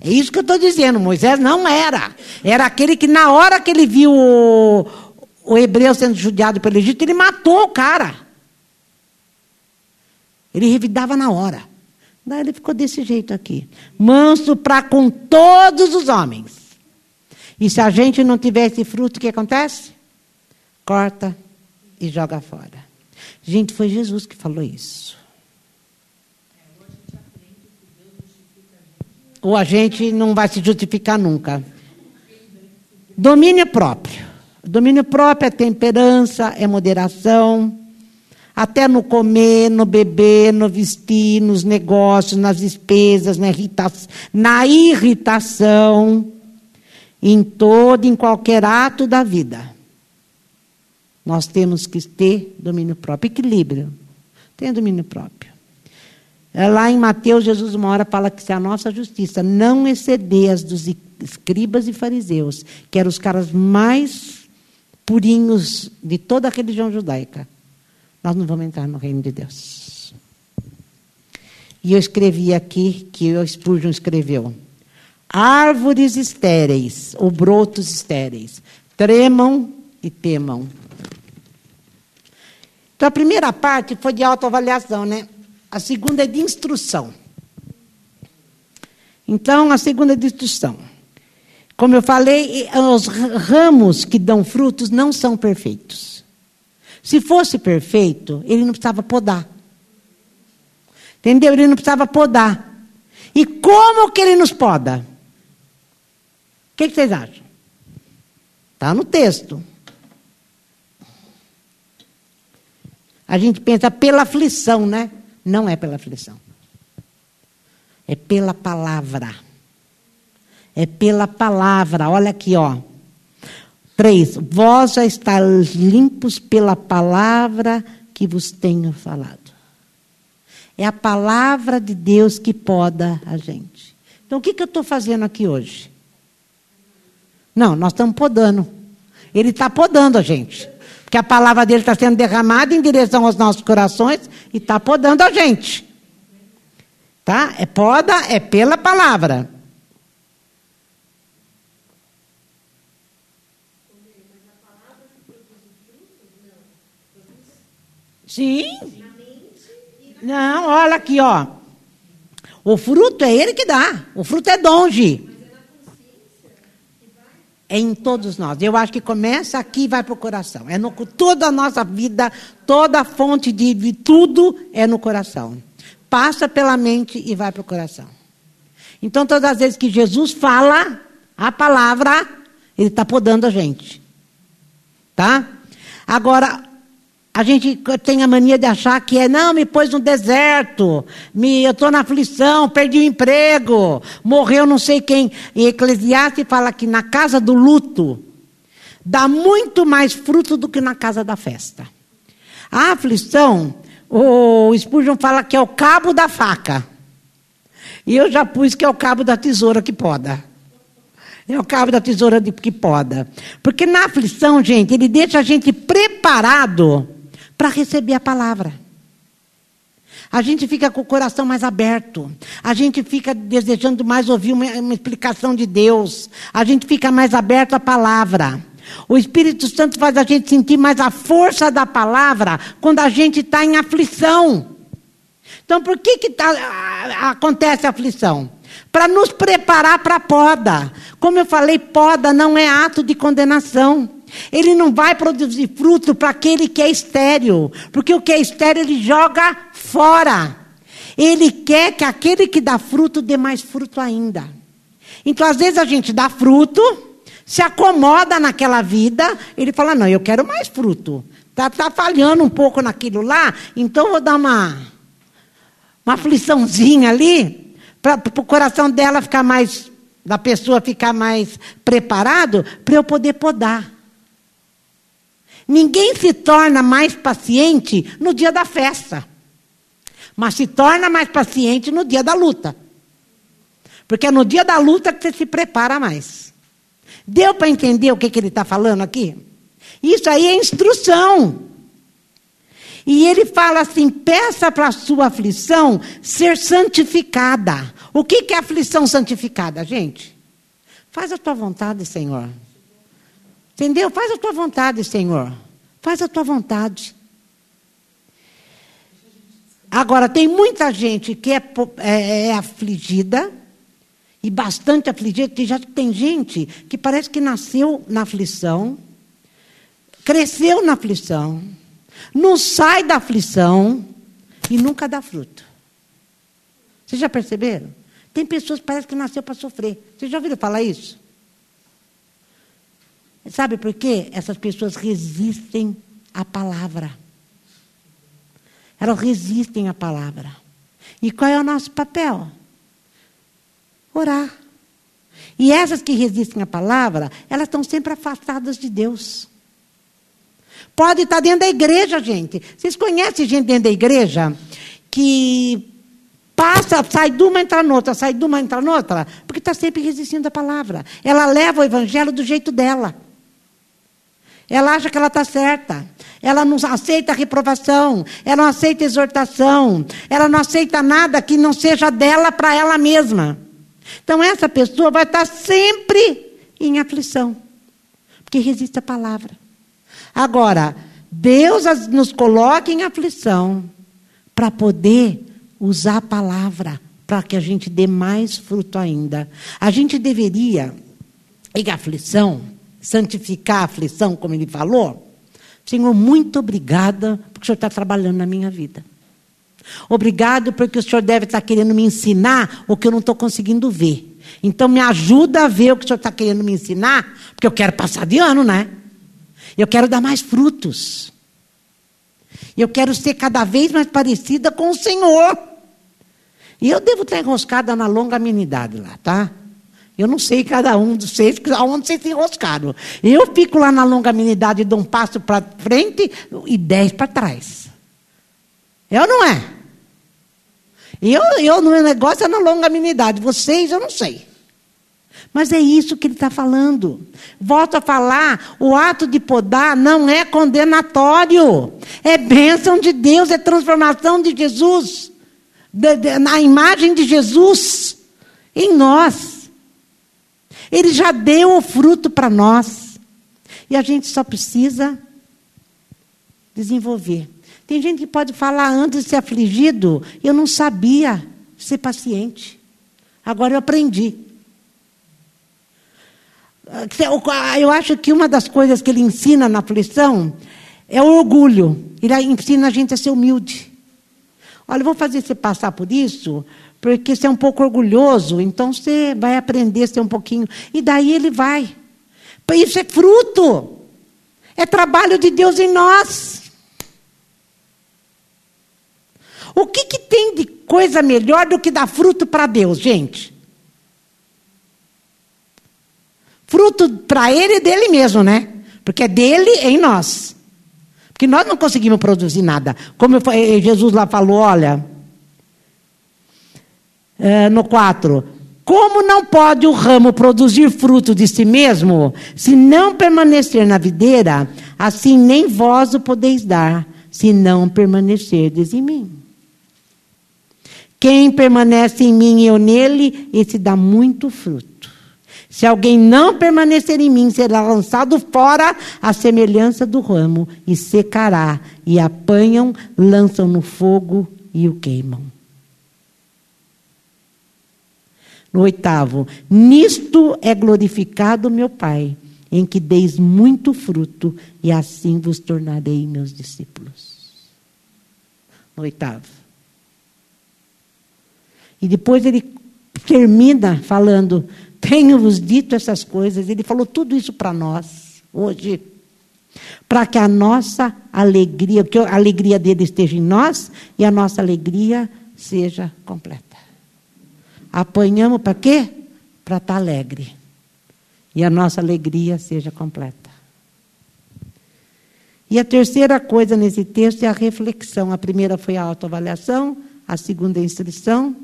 É isso que eu estou dizendo, Moisés não era. Era aquele que, na hora que ele viu o, o hebreu sendo judiado pelo Egito, ele matou o cara. Ele revidava na hora. Daí ele ficou desse jeito aqui. Manso para com todos os homens. E se a gente não tiver esse fruto, o que acontece? Corta e joga fora. Gente, foi Jesus que falou isso. Ou a gente não vai se justificar nunca. Domínio próprio. Domínio próprio é temperança, é moderação até no comer, no beber, no vestir, nos negócios, nas despesas, na, irrita na irritação, em todo, em qualquer ato da vida. Nós temos que ter domínio próprio, equilíbrio. Tem domínio próprio. É lá em Mateus, Jesus uma hora fala que se a nossa justiça não exceder as dos escribas e fariseus, que eram os caras mais purinhos de toda a religião judaica, nós não vamos entrar no reino de Deus. E eu escrevi aqui, que o Spurgeon escreveu: árvores estéreis, ou brotos estéreis, tremam e temam. Então a primeira parte foi de autoavaliação, né? A segunda é de instrução. Então, a segunda é de instrução. Como eu falei, os ramos que dão frutos não são perfeitos. Se fosse perfeito, ele não precisava podar. Entendeu? Ele não precisava podar. E como que ele nos poda? O que, que vocês acham? Está no texto. A gente pensa pela aflição, né? Não é pela aflição. É pela palavra. É pela palavra. Olha aqui, ó. 3. Vós já estáis limpos pela palavra que vos tenho falado. É a palavra de Deus que poda a gente. Então, o que, que eu estou fazendo aqui hoje? Não, nós estamos podando. Ele está podando a gente. Porque a palavra dele está sendo derramada em direção aos nossos corações e está podando a gente. Tá? É poda, é pela palavra. Sim. Não, olha aqui, ó. O fruto é ele que dá. O fruto é donge. É em todos nós. Eu acho que começa aqui e vai para o coração. É no, toda a nossa vida, toda a fonte de, de tudo é no coração. Passa pela mente e vai para o coração. Então, todas as vezes que Jesus fala a palavra, ele está podando a gente. Tá? Agora, a gente tem a mania de achar que é, não, me pôs no deserto, me, eu estou na aflição, perdi o emprego, morreu não sei quem. E Eclesiastes fala que na casa do luto dá muito mais fruto do que na casa da festa. A aflição, o Spurgeon fala que é o cabo da faca. E eu já pus que é o cabo da tesoura que poda. É o cabo da tesoura que poda. Porque na aflição, gente, ele deixa a gente preparado para receber a palavra. A gente fica com o coração mais aberto. A gente fica desejando mais ouvir uma, uma, explicação de Deus. A gente fica mais aberto à palavra. O Espírito Santo faz a gente sentir mais a força da palavra quando a gente está em aflição. Então, por que, que tá, acontece a aflição? Para nos preparar para a poda. Como eu falei, poda não é ato de condenação. Ele não vai produzir fruto para aquele que é estéril, porque o que é estéril ele joga fora. Ele quer que aquele que dá fruto dê mais fruto ainda. Então, às vezes a gente dá fruto, se acomoda naquela vida, ele fala: Não, eu quero mais fruto. Está tá falhando um pouco naquilo lá, então vou dar uma, uma afliçãozinha ali, para o coração dela ficar mais, da pessoa ficar mais preparado, para eu poder podar. Ninguém se torna mais paciente no dia da festa, mas se torna mais paciente no dia da luta. Porque é no dia da luta que você se prepara mais. Deu para entender o que, que ele está falando aqui? Isso aí é instrução. E ele fala assim: peça para a sua aflição ser santificada. O que, que é aflição santificada, gente? Faz a tua vontade, Senhor. Entendeu? Faz a tua vontade, Senhor. Faz a tua vontade. Agora, tem muita gente que é, é, é afligida, e bastante afligida, que já tem gente que parece que nasceu na aflição, cresceu na aflição, não sai da aflição e nunca dá fruto. Vocês já perceberam? Tem pessoas que parece que nasceu para sofrer. Vocês já ouviram falar isso? Sabe por quê? Essas pessoas resistem à palavra. Elas resistem à palavra. E qual é o nosso papel? Orar. E essas que resistem à palavra, elas estão sempre afastadas de Deus. Pode estar dentro da igreja, gente. Vocês conhecem gente dentro da igreja que passa, sai de uma, entra noutra, sai de uma, entra noutra, porque está sempre resistindo à palavra. Ela leva o evangelho do jeito dela. Ela acha que ela está certa. Ela não aceita reprovação. Ela não aceita exortação. Ela não aceita nada que não seja dela para ela mesma. Então, essa pessoa vai estar sempre em aflição. Porque resiste à palavra. Agora, Deus nos coloca em aflição para poder usar a palavra para que a gente dê mais fruto ainda. A gente deveria, em aflição, santificar a aflição, como ele falou, Senhor, muito obrigada porque o Senhor está trabalhando na minha vida. Obrigado porque o Senhor deve estar querendo me ensinar o que eu não estou conseguindo ver. Então me ajuda a ver o que o Senhor está querendo me ensinar, porque eu quero passar de ano, né? Eu quero dar mais frutos. Eu quero ser cada vez mais parecida com o Senhor. E eu devo estar enroscada na longa amenidade lá, tá? Eu não sei cada um dos seis, aonde vocês se enroscaram. Eu fico lá na longanimidade, dou um passo para frente e dez para trás. Eu não é? Eu, eu, no meu negócio é na longanimidade. Vocês, eu não sei. Mas é isso que ele está falando. Volto a falar: o ato de podar não é condenatório, é bênção de Deus, é transformação de Jesus, de, de, na imagem de Jesus em nós. Ele já deu o fruto para nós. E a gente só precisa desenvolver. Tem gente que pode falar antes de ser afligido, eu não sabia ser paciente. Agora eu aprendi. Eu acho que uma das coisas que ele ensina na aflição é o orgulho. Ele ensina a gente a ser humilde. Olha, eu vou fazer você passar por isso, porque você é um pouco orgulhoso, então você vai aprender a ser um pouquinho. E daí ele vai. Isso é fruto. É trabalho de Deus em nós. O que, que tem de coisa melhor do que dar fruto para Deus, gente? Fruto para Ele e dele mesmo, né? Porque é dele em nós. Porque nós não conseguimos produzir nada. Como eh, Jesus lá falou, olha, é, no 4. Como não pode o ramo produzir fruto de si mesmo, se não permanecer na videira, assim nem vós o podeis dar, se não permanecerdes em mim. Quem permanece em mim e eu nele, esse dá muito fruto. Se alguém não permanecer em mim, será lançado fora à semelhança do ramo e secará. E apanham, lançam no fogo e o queimam. No oitavo, nisto é glorificado meu Pai, em que deis muito fruto, e assim vos tornarei meus discípulos. No oitavo. E depois ele termina falando: Tenho-vos dito essas coisas. Ele falou tudo isso para nós, hoje. Para que a nossa alegria, que a alegria dele esteja em nós e a nossa alegria seja completa. Apanhamos para quê? Para estar tá alegre. E a nossa alegria seja completa. E a terceira coisa nesse texto é a reflexão. A primeira foi a autoavaliação, a segunda a instrução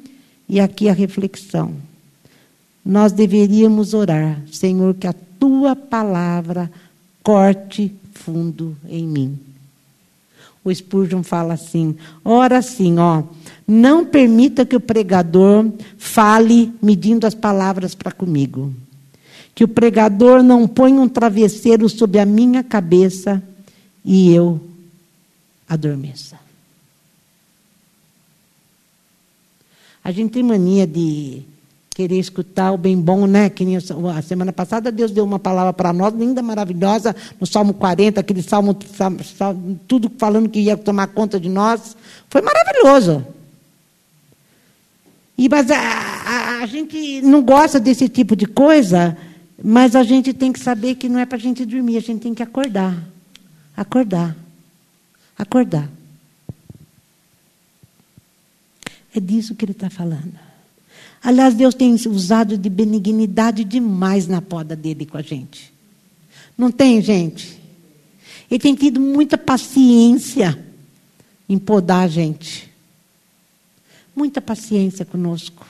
e aqui a reflexão. Nós deveríamos orar, Senhor, que a tua palavra corte fundo em mim. O Spurgeon fala assim: ora assim, ó, não permita que o pregador fale medindo as palavras para comigo. Que o pregador não ponha um travesseiro sobre a minha cabeça e eu adormeça. A gente tem mania de querer escutar o bem bom, né? Que a semana passada Deus deu uma palavra para nós, linda, maravilhosa, no Salmo 40, aquele salmo, salmo, tudo falando que ia tomar conta de nós. Foi maravilhoso. E, mas a, a, a gente não gosta desse tipo de coisa, mas a gente tem que saber que não é para a gente dormir, a gente tem que acordar. Acordar. Acordar. É disso que ele está falando. Aliás, Deus tem usado de benignidade demais na poda dele com a gente. Não tem, gente? Ele tem tido muita paciência em podar a gente. Muita paciência conosco.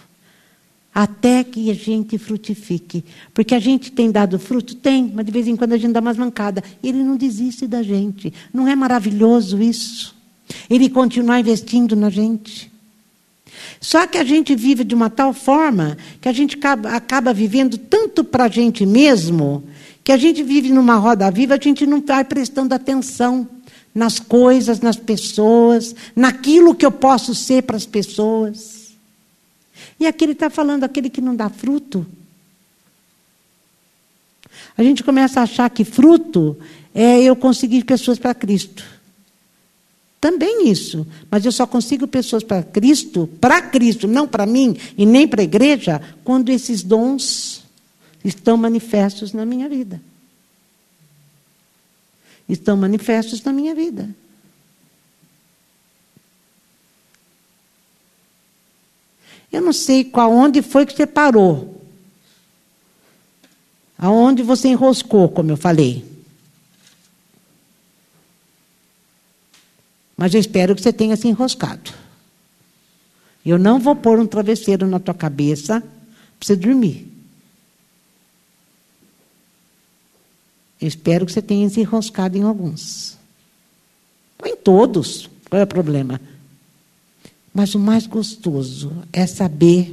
Até que a gente frutifique. Porque a gente tem dado fruto? Tem, mas de vez em quando a gente dá umas mancadas. Ele não desiste da gente. Não é maravilhoso isso? Ele continua investindo na gente. Só que a gente vive de uma tal forma que a gente acaba, acaba vivendo tanto para a gente mesmo, que a gente vive numa roda viva, a gente não vai prestando atenção nas coisas, nas pessoas, naquilo que eu posso ser para as pessoas. E aqui ele está falando, aquele que não dá fruto. A gente começa a achar que fruto é eu conseguir pessoas para Cristo. Também isso. Mas eu só consigo pessoas para Cristo, para Cristo, não para mim e nem para a igreja, quando esses dons estão manifestos na minha vida. Estão manifestos na minha vida. Eu não sei qual onde foi que você parou. Aonde você enroscou, como eu falei. Mas eu espero que você tenha se enroscado. Eu não vou pôr um travesseiro na tua cabeça para você dormir. Eu espero que você tenha se enroscado em alguns. Não em todos, qual é o problema? Mas o mais gostoso é saber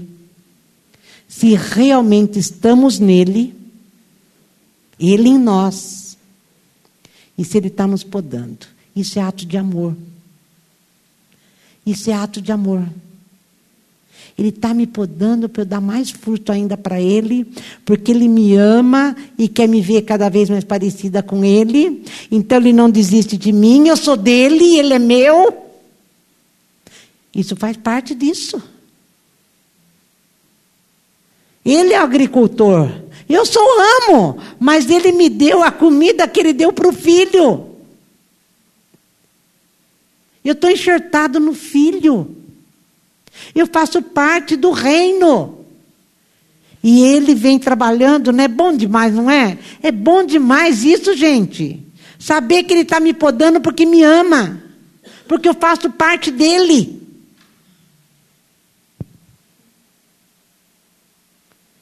se realmente estamos nele, ele em nós, e se ele está nos podando. Isso é ato de amor. Isso é ato de amor. Ele está me podando para eu dar mais fruto ainda para Ele, porque Ele me ama e quer me ver cada vez mais parecida com Ele. Então Ele não desiste de mim, eu sou dele, Ele é meu. Isso faz parte disso. Ele é o agricultor. Eu sou amo, mas ele me deu a comida que ele deu para o filho. Eu estou enxertado no filho. Eu faço parte do reino. E ele vem trabalhando, não é bom demais, não é? É bom demais isso, gente. Saber que ele está me podando porque me ama, porque eu faço parte dele.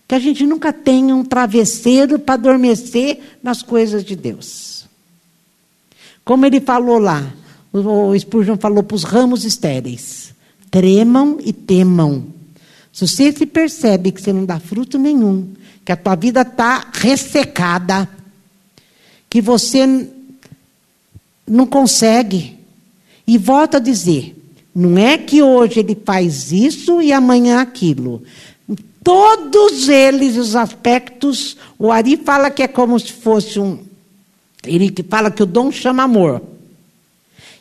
Que a gente nunca tenha um travesseiro para adormecer nas coisas de Deus. Como ele falou lá, o Spurgeon falou para os ramos estéreis tremam e temam. Se você se percebe que você não dá fruto nenhum, que a tua vida está ressecada, que você não consegue, e volta a dizer, não é que hoje ele faz isso e amanhã aquilo. Todos eles, os aspectos, o Ari fala que é como se fosse um. Ele fala que o dom chama amor.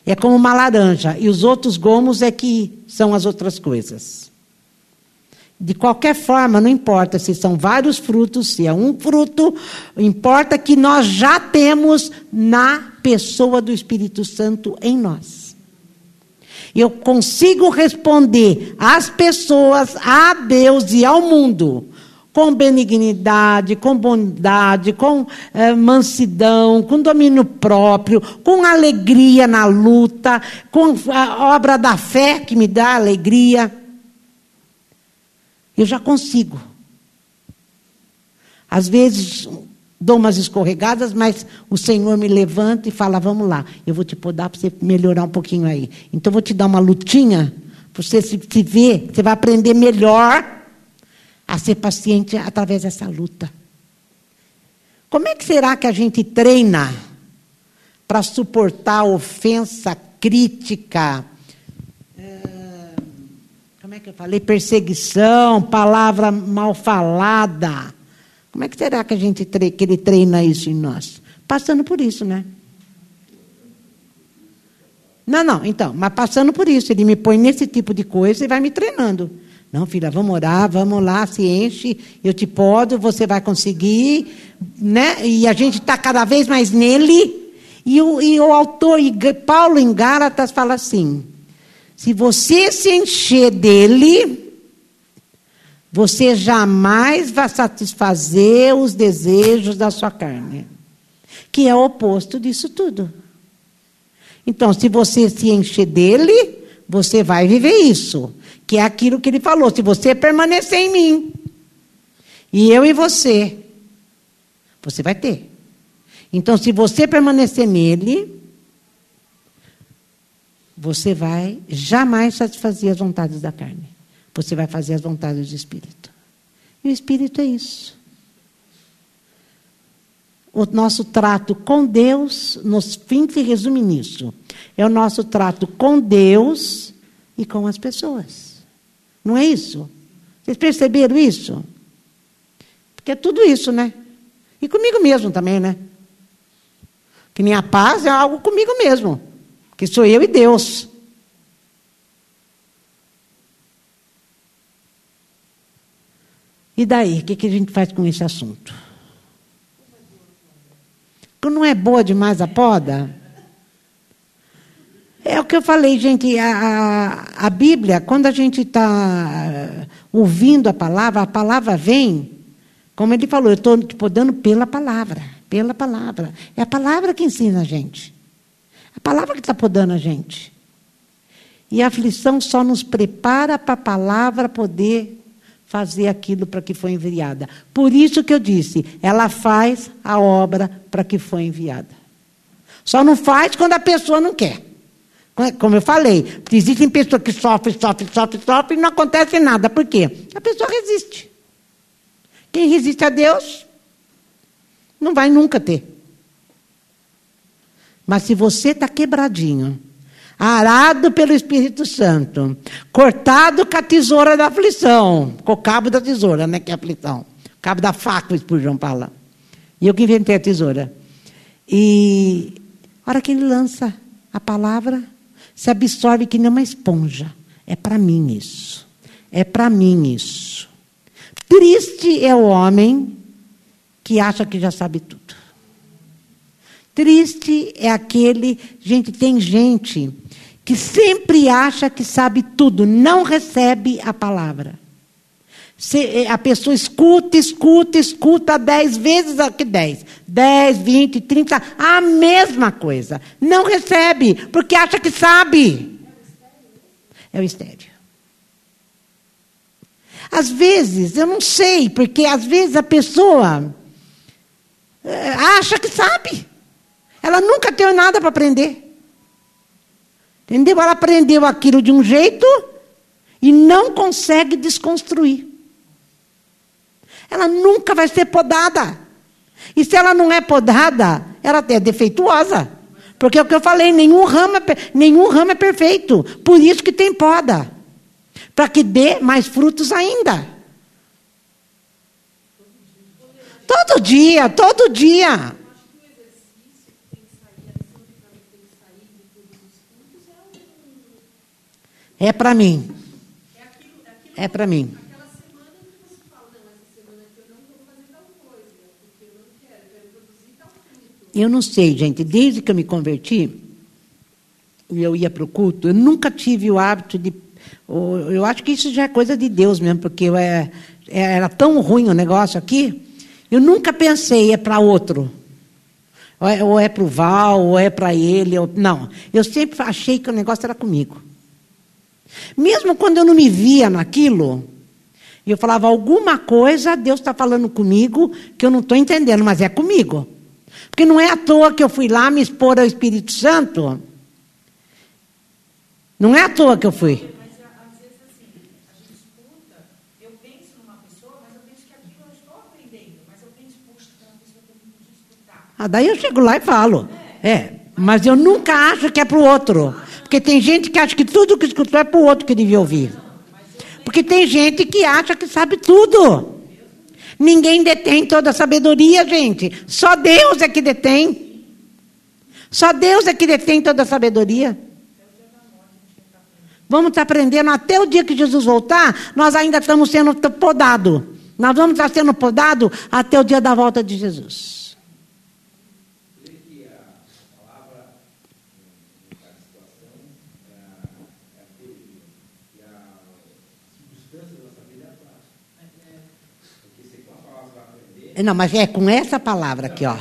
É como uma laranja. E os outros gomos é que são as outras coisas. De qualquer forma, não importa se são vários frutos, se é um fruto, importa que nós já temos na pessoa do Espírito Santo em nós. Eu consigo responder às pessoas, a Deus e ao mundo com benignidade, com bondade, com é, mansidão, com domínio próprio, com alegria na luta, com a obra da fé que me dá alegria. Eu já consigo. Às vezes dou umas escorregadas, mas o Senhor me levanta e fala: Vamos lá, eu vou te podar para você melhorar um pouquinho aí. Então, vou te dar uma lutinha, para você se, se ver, você vai aprender melhor a ser paciente através dessa luta. Como é que será que a gente treina para suportar ofensa, crítica, eh, como é que eu falei? Perseguição, palavra mal falada. Como é que será que a gente que ele treina isso em nós? Passando por isso, né? Não, não, então, mas passando por isso, ele me põe nesse tipo de coisa e vai me treinando. Não, filha, vamos orar, vamos lá, se enche, eu te podo, você vai conseguir, né? E a gente está cada vez mais nele. E o, e o autor, Paulo em Gálatas, fala assim: se você se encher dele, você jamais vai satisfazer os desejos da sua carne, que é o oposto disso tudo. Então, se você se encher dele, você vai viver isso. Que é aquilo que ele falou: se você permanecer em mim, e eu e você, você vai ter. Então, se você permanecer nele, você vai jamais satisfazer as vontades da carne. Você vai fazer as vontades do Espírito. E o Espírito é isso. O nosso trato com Deus, nos fim se resume nisso. É o nosso trato com Deus e com as pessoas. Não é isso? Vocês perceberam isso? Porque é tudo isso, né? E comigo mesmo também, né? Que nem a paz é algo comigo mesmo. Que sou eu e Deus. E daí, o que, que a gente faz com esse assunto? Não é boa demais a poda? É o que eu falei, gente. A, a, a Bíblia, quando a gente está eh, ouvindo a palavra, a palavra vem, como ele falou, eu estou te podando pela palavra. Pela palavra. É a palavra que ensina a gente. A palavra que está podando a gente. E a aflição só nos prepara para a palavra poder fazer aquilo para que foi enviada. Por isso que eu disse, ela faz a obra para que foi enviada. Só não faz quando a pessoa não quer. Como eu falei, existem pessoas que sofrem, sofrem, sofrem, sofrem e não acontece nada. Por quê? A pessoa resiste. Quem resiste a Deus não vai nunca ter. Mas se você está quebradinho, arado pelo Espírito Santo, cortado com a tesoura da aflição, com o cabo da tesoura, né, que é aflição, cabo da faca, o Spurgeon fala. E eu que inventei a tesoura. E a hora que ele lança a palavra, se absorve que nem uma esponja. É para mim isso. É para mim isso. Triste é o homem que acha que já sabe tudo. Triste é aquele, gente, tem gente que sempre acha que sabe tudo, não recebe a palavra. Eh, a pessoa escuta, escuta, escuta dez vezes aqui dez. Dez, vinte, trinta, a mesma coisa. Não recebe, porque acha que sabe. É o estéreo. Às vezes, eu não sei, porque às vezes a pessoa eh, acha que sabe. Ela nunca teve nada para aprender. Entendeu? Ela aprendeu aquilo de um jeito e não consegue desconstruir. Ela nunca vai ser podada. E se ela não é podada, ela é defeituosa. Porque é o que eu falei, nenhum ramo é, nenhum ramo é perfeito. Por isso que tem poda. Para que dê mais frutos ainda. Todo dia, todo dia. É para mim. É para mim. Eu não sei, gente, desde que eu me converti, e eu ia para o culto, eu nunca tive o hábito de. Eu acho que isso já é coisa de Deus mesmo, porque eu é, é, era tão ruim o negócio aqui, eu nunca pensei, é para outro. Ou é, é para o Val, ou é para ele. Ou, não, eu sempre achei que o negócio era comigo. Mesmo quando eu não me via naquilo, eu falava, alguma coisa Deus está falando comigo que eu não estou entendendo, mas é comigo. Porque não é à toa que eu fui lá me expor ao Espírito Santo. Não é à toa que eu fui. Ah, daí eu chego lá e falo. É, mas eu nunca acho que é para o outro. Porque tem gente que acha que tudo que escutou é para o outro que devia ouvir. Porque tem gente que acha que sabe tudo. Ninguém detém toda a sabedoria, gente. Só Deus é que detém. Só Deus é que detém toda a sabedoria. Vamos estar aprendendo até o dia que Jesus voltar, nós ainda estamos sendo podados. Nós vamos estar sendo podados até o dia da volta de Jesus. Não, mas é com essa palavra aqui, ó.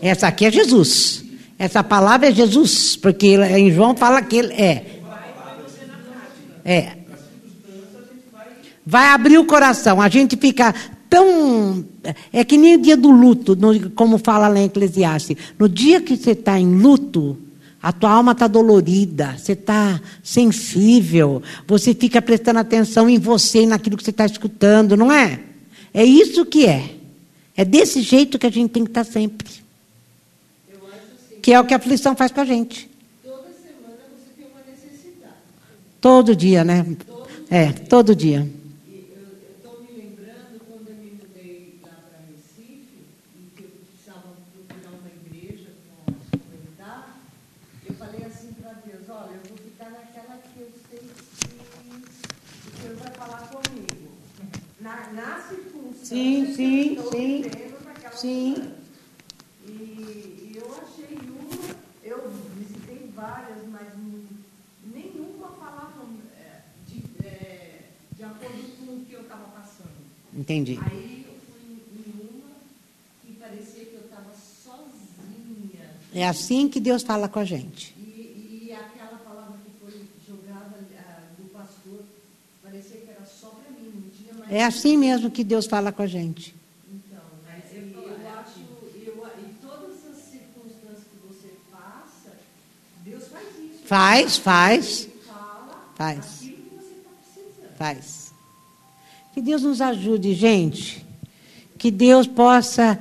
Essa aqui é Jesus. Essa palavra é Jesus, porque em João fala que ele é. É. Vai abrir o coração. A gente fica tão. É que nem o dia do luto, como fala lá em Eclesiastes. No dia que você está em luto, a tua alma está dolorida, você está sensível, você fica prestando atenção em você e naquilo que você está escutando, não é? É isso que é. É desse jeito que a gente tem que estar sempre. Que é o que a aflição faz com a gente. Toda semana você tem uma necessidade. Todo dia, né? Todo é, todo dia. Sim, sim, sim. Sim. E, e eu achei uma, eu visitei várias, mas nenhuma falava é, de, é, de acordo com o que eu estava passando. Entendi. Aí eu fui em uma que parecia que eu estava sozinha. É assim que Deus fala com a gente. E, e aquela palavra que foi jogada uh, do pastor, parecia que era só para mim, não tinha mais É assim mesmo que Deus fala com a gente. Então, mas eu, eu acho, eu, em todas as circunstâncias que você passa, Deus faz isso. Faz, faz, fala faz, aquilo que você está precisando. faz. Que Deus nos ajude, gente. Que Deus possa,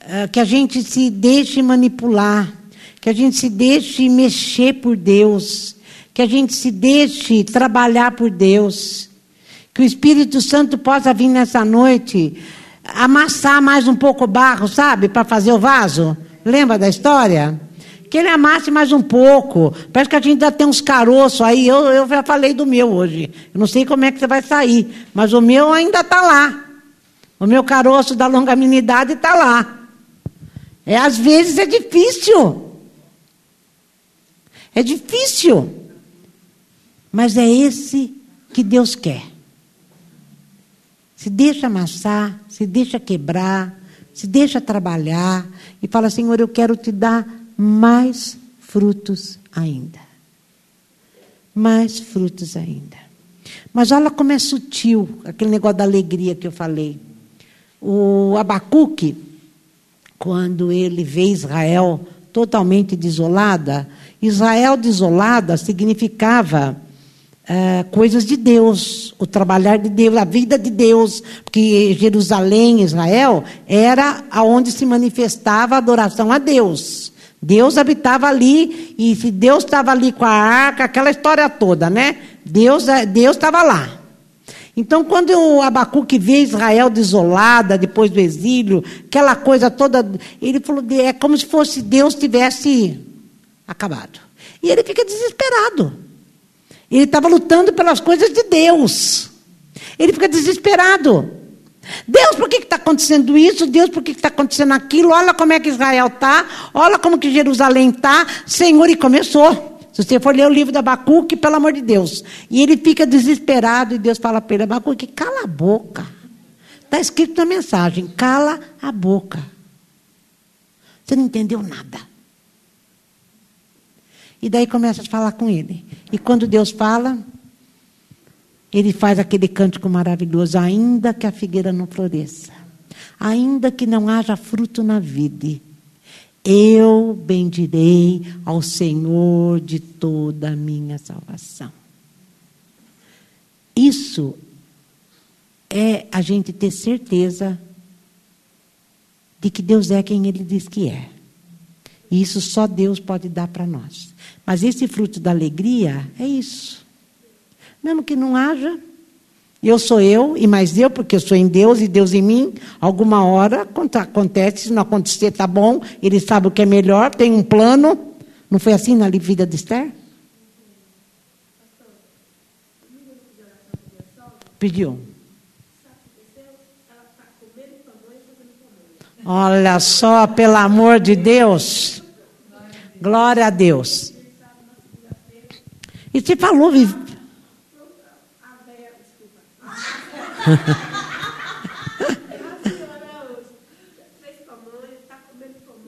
ah, que a gente se deixe manipular, que a gente se deixe mexer por Deus, que a gente se deixe trabalhar por Deus. Que o Espírito Santo possa vir nessa noite amassar mais um pouco o barro, sabe, para fazer o vaso. Lembra da história? Que ele amasse mais um pouco. Parece que a gente ainda tem uns caroços aí. Eu, eu já falei do meu hoje. Eu não sei como é que você vai sair, mas o meu ainda está lá. O meu caroço da longanimidade está lá. É, às vezes é difícil. É difícil. Mas é esse que Deus quer. Se deixa amassar, se deixa quebrar, se deixa trabalhar e fala: Senhor, eu quero te dar mais frutos ainda. Mais frutos ainda. Mas olha como é sutil aquele negócio da alegria que eu falei. O Abacuque, quando ele vê Israel totalmente desolada, Israel desolada significava ah, coisas de Deus, o trabalhar de Deus, a vida de Deus, porque Jerusalém, Israel, era aonde se manifestava a adoração a Deus. Deus habitava ali, e se Deus estava ali com a arca, aquela história toda, né? Deus eh, estava lá. Então, quando o Abacuque vê Israel desolada depois do exílio, aquela coisa toda, ele falou: é como se fosse Deus tivesse acabado. E ele fica desesperado. Ele estava lutando pelas coisas de Deus. Ele fica desesperado. Deus, por que está acontecendo isso? Deus, por que está acontecendo aquilo? Olha como é que Israel está. Olha como que Jerusalém está. Senhor, e começou. Se você for ler o livro da Abacuque, pelo amor de Deus. E ele fica desesperado e Deus fala para ele, Abacuque, cala a boca. Está escrito na mensagem, cala a boca. Você não entendeu nada. E daí começa a falar com ele. E quando Deus fala, ele faz aquele cântico maravilhoso, ainda que a figueira não floresça, ainda que não haja fruto na vide, eu bendirei ao Senhor de toda a minha salvação. Isso é a gente ter certeza de que Deus é quem Ele diz que é. E isso só Deus pode dar para nós. Mas esse fruto da alegria é isso. Mesmo que não haja, eu sou eu e mais eu, porque eu sou em Deus e Deus em mim. Alguma hora acontece, se não acontecer, tá bom. Ele sabe o que é melhor, tem um plano. Não foi assim na vida de Esther? Pediu. Olha só, pelo amor de Deus. Glória a Deus. E você falou, Vivi.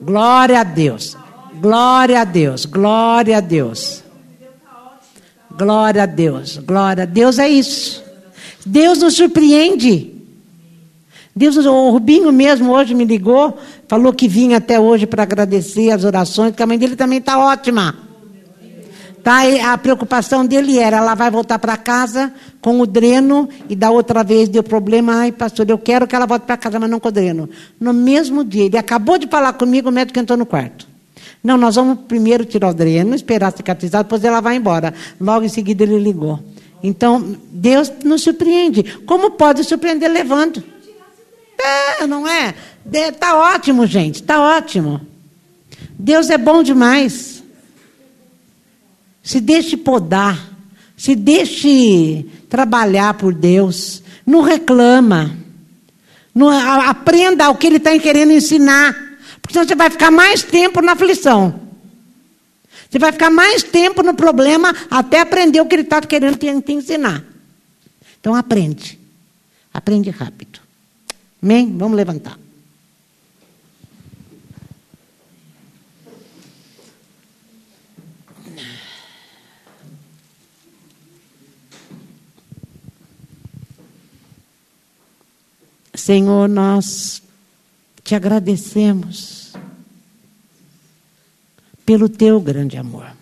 Glória a Deus. Glória a Deus. Glória a Deus. Glória a Deus. Glória a Deus é isso. Deus nos surpreende. Deus, o Rubinho mesmo hoje me ligou, falou que vinha até hoje para agradecer as orações, que a mãe dele também está ótima. Tá, a preocupação dele era, ela vai voltar para casa com o dreno e da outra vez deu problema, ai pastor, eu quero que ela volte para casa, mas não com o dreno. No mesmo dia, ele acabou de falar comigo, o médico entrou no quarto. Não, nós vamos primeiro tirar o dreno, esperar cicatrizar, depois ela vai embora. Logo em seguida ele ligou. Então, Deus nos surpreende. Como pode surpreender levando? É, não é? Está ótimo, gente, está ótimo. Deus é bom demais. Se deixe podar. Se deixe trabalhar por Deus. Não reclama. Não, aprenda o que Ele está querendo ensinar. Porque senão você vai ficar mais tempo na aflição. Você vai ficar mais tempo no problema até aprender o que Ele está querendo te, te ensinar. Então aprende. Aprende rápido. Amém? Vamos levantar. Senhor, nós te agradecemos pelo teu grande amor.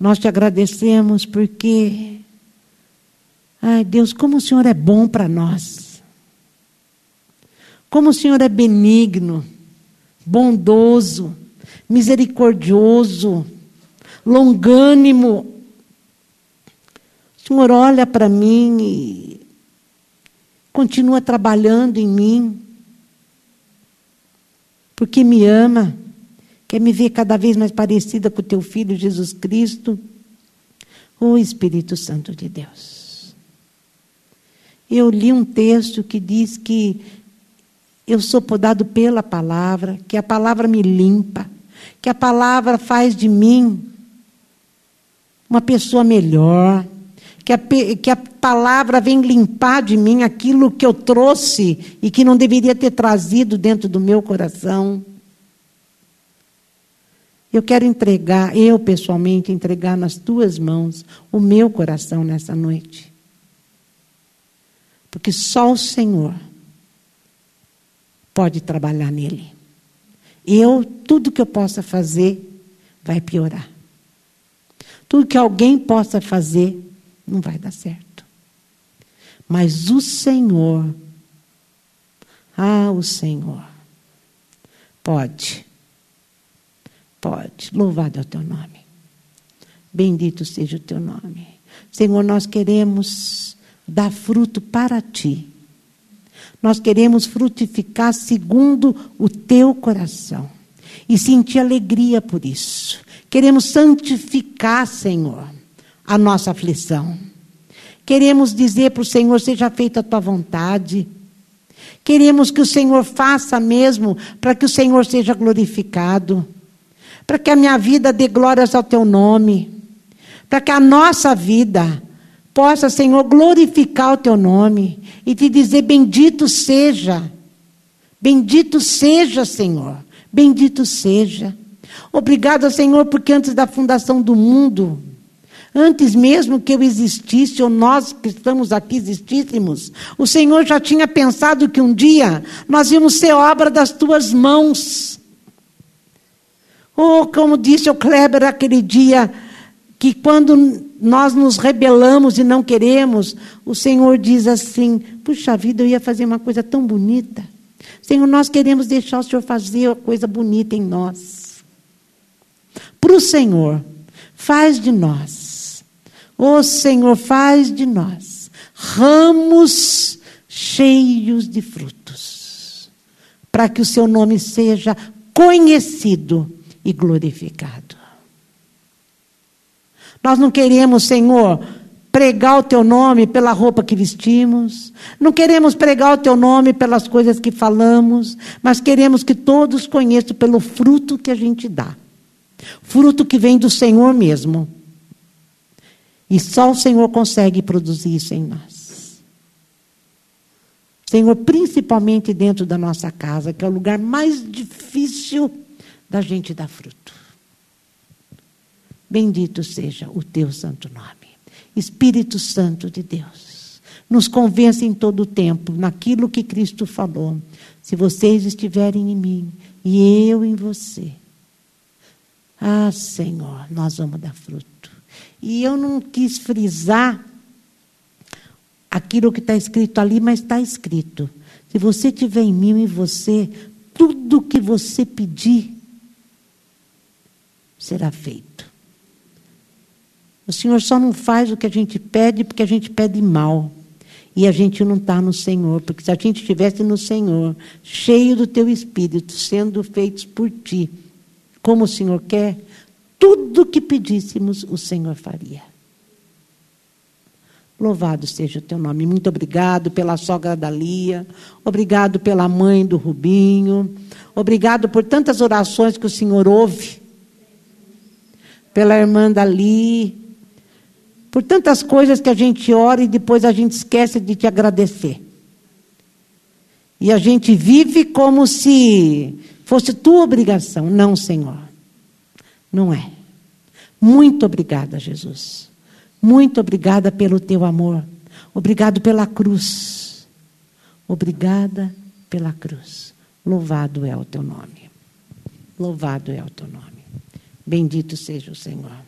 Nós te agradecemos porque, ai Deus, como o Senhor é bom para nós. Como o Senhor é benigno, bondoso, misericordioso, longânimo. O Senhor olha para mim e continua trabalhando em mim, porque me ama, quer me ver cada vez mais parecida com o teu filho Jesus Cristo, o Espírito Santo de Deus. Eu li um texto que diz que eu sou podado pela palavra, que a palavra me limpa, que a palavra faz de mim uma pessoa melhor, que a, que a palavra vem limpar de mim aquilo que eu trouxe e que não deveria ter trazido dentro do meu coração. Eu quero entregar, eu pessoalmente, entregar nas tuas mãos o meu coração nessa noite. Porque só o Senhor pode trabalhar nele. Eu, tudo que eu possa fazer, vai piorar. Tudo que alguém possa fazer, não vai dar certo. Mas o Senhor, ah, o Senhor, pode, pode, louvado é o teu nome, bendito seja o teu nome. Senhor, nós queremos dar fruto para ti. Nós queremos frutificar segundo o teu coração e sentir alegria por isso. Queremos santificar, Senhor, a nossa aflição. Queremos dizer para o Senhor: seja feita a tua vontade. Queremos que o Senhor faça mesmo para que o Senhor seja glorificado. Para que a minha vida dê glórias ao teu nome. Para que a nossa vida possa, Senhor, glorificar o teu nome e te dizer: bendito seja. Bendito seja, Senhor. Bendito seja. Obrigado, Senhor, porque antes da fundação do mundo, Antes mesmo que eu existisse, ou nós que estamos aqui existíssemos, o Senhor já tinha pensado que um dia nós íamos ser obra das tuas mãos. Ou, como disse o Kleber aquele dia, que quando nós nos rebelamos e não queremos, o Senhor diz assim: puxa vida, eu ia fazer uma coisa tão bonita. Senhor, nós queremos deixar o Senhor fazer uma coisa bonita em nós. Para o Senhor, faz de nós Ó Senhor, faz de nós ramos cheios de frutos, para que o seu nome seja conhecido e glorificado. Nós não queremos, Senhor, pregar o teu nome pela roupa que vestimos, não queremos pregar o teu nome pelas coisas que falamos, mas queremos que todos conheçam pelo fruto que a gente dá. Fruto que vem do Senhor mesmo. E só o Senhor consegue produzir isso em nós. Senhor, principalmente dentro da nossa casa, que é o lugar mais difícil da gente dar fruto. Bendito seja o teu santo nome. Espírito Santo de Deus, nos convence em todo o tempo naquilo que Cristo falou. Se vocês estiverem em mim e eu em você, ah, Senhor, nós vamos dar fruto. E eu não quis frisar aquilo que está escrito ali, mas está escrito. Se você tiver em mim e você, tudo que você pedir será feito. O Senhor só não faz o que a gente pede porque a gente pede mal. E a gente não está no Senhor, porque se a gente estivesse no Senhor, cheio do teu espírito, sendo feitos por ti, como o Senhor quer, tudo que pedíssemos, o Senhor faria. Louvado seja o teu nome. Muito obrigado pela sogra da Lia. Obrigado pela mãe do Rubinho. Obrigado por tantas orações que o Senhor ouve. Pela irmã Dali. Por tantas coisas que a gente ora e depois a gente esquece de te agradecer. E a gente vive como se fosse tua obrigação. Não, Senhor. Não é. Muito obrigada, Jesus. Muito obrigada pelo teu amor. Obrigado pela cruz. Obrigada pela cruz. Louvado é o teu nome. Louvado é o teu nome. Bendito seja o Senhor.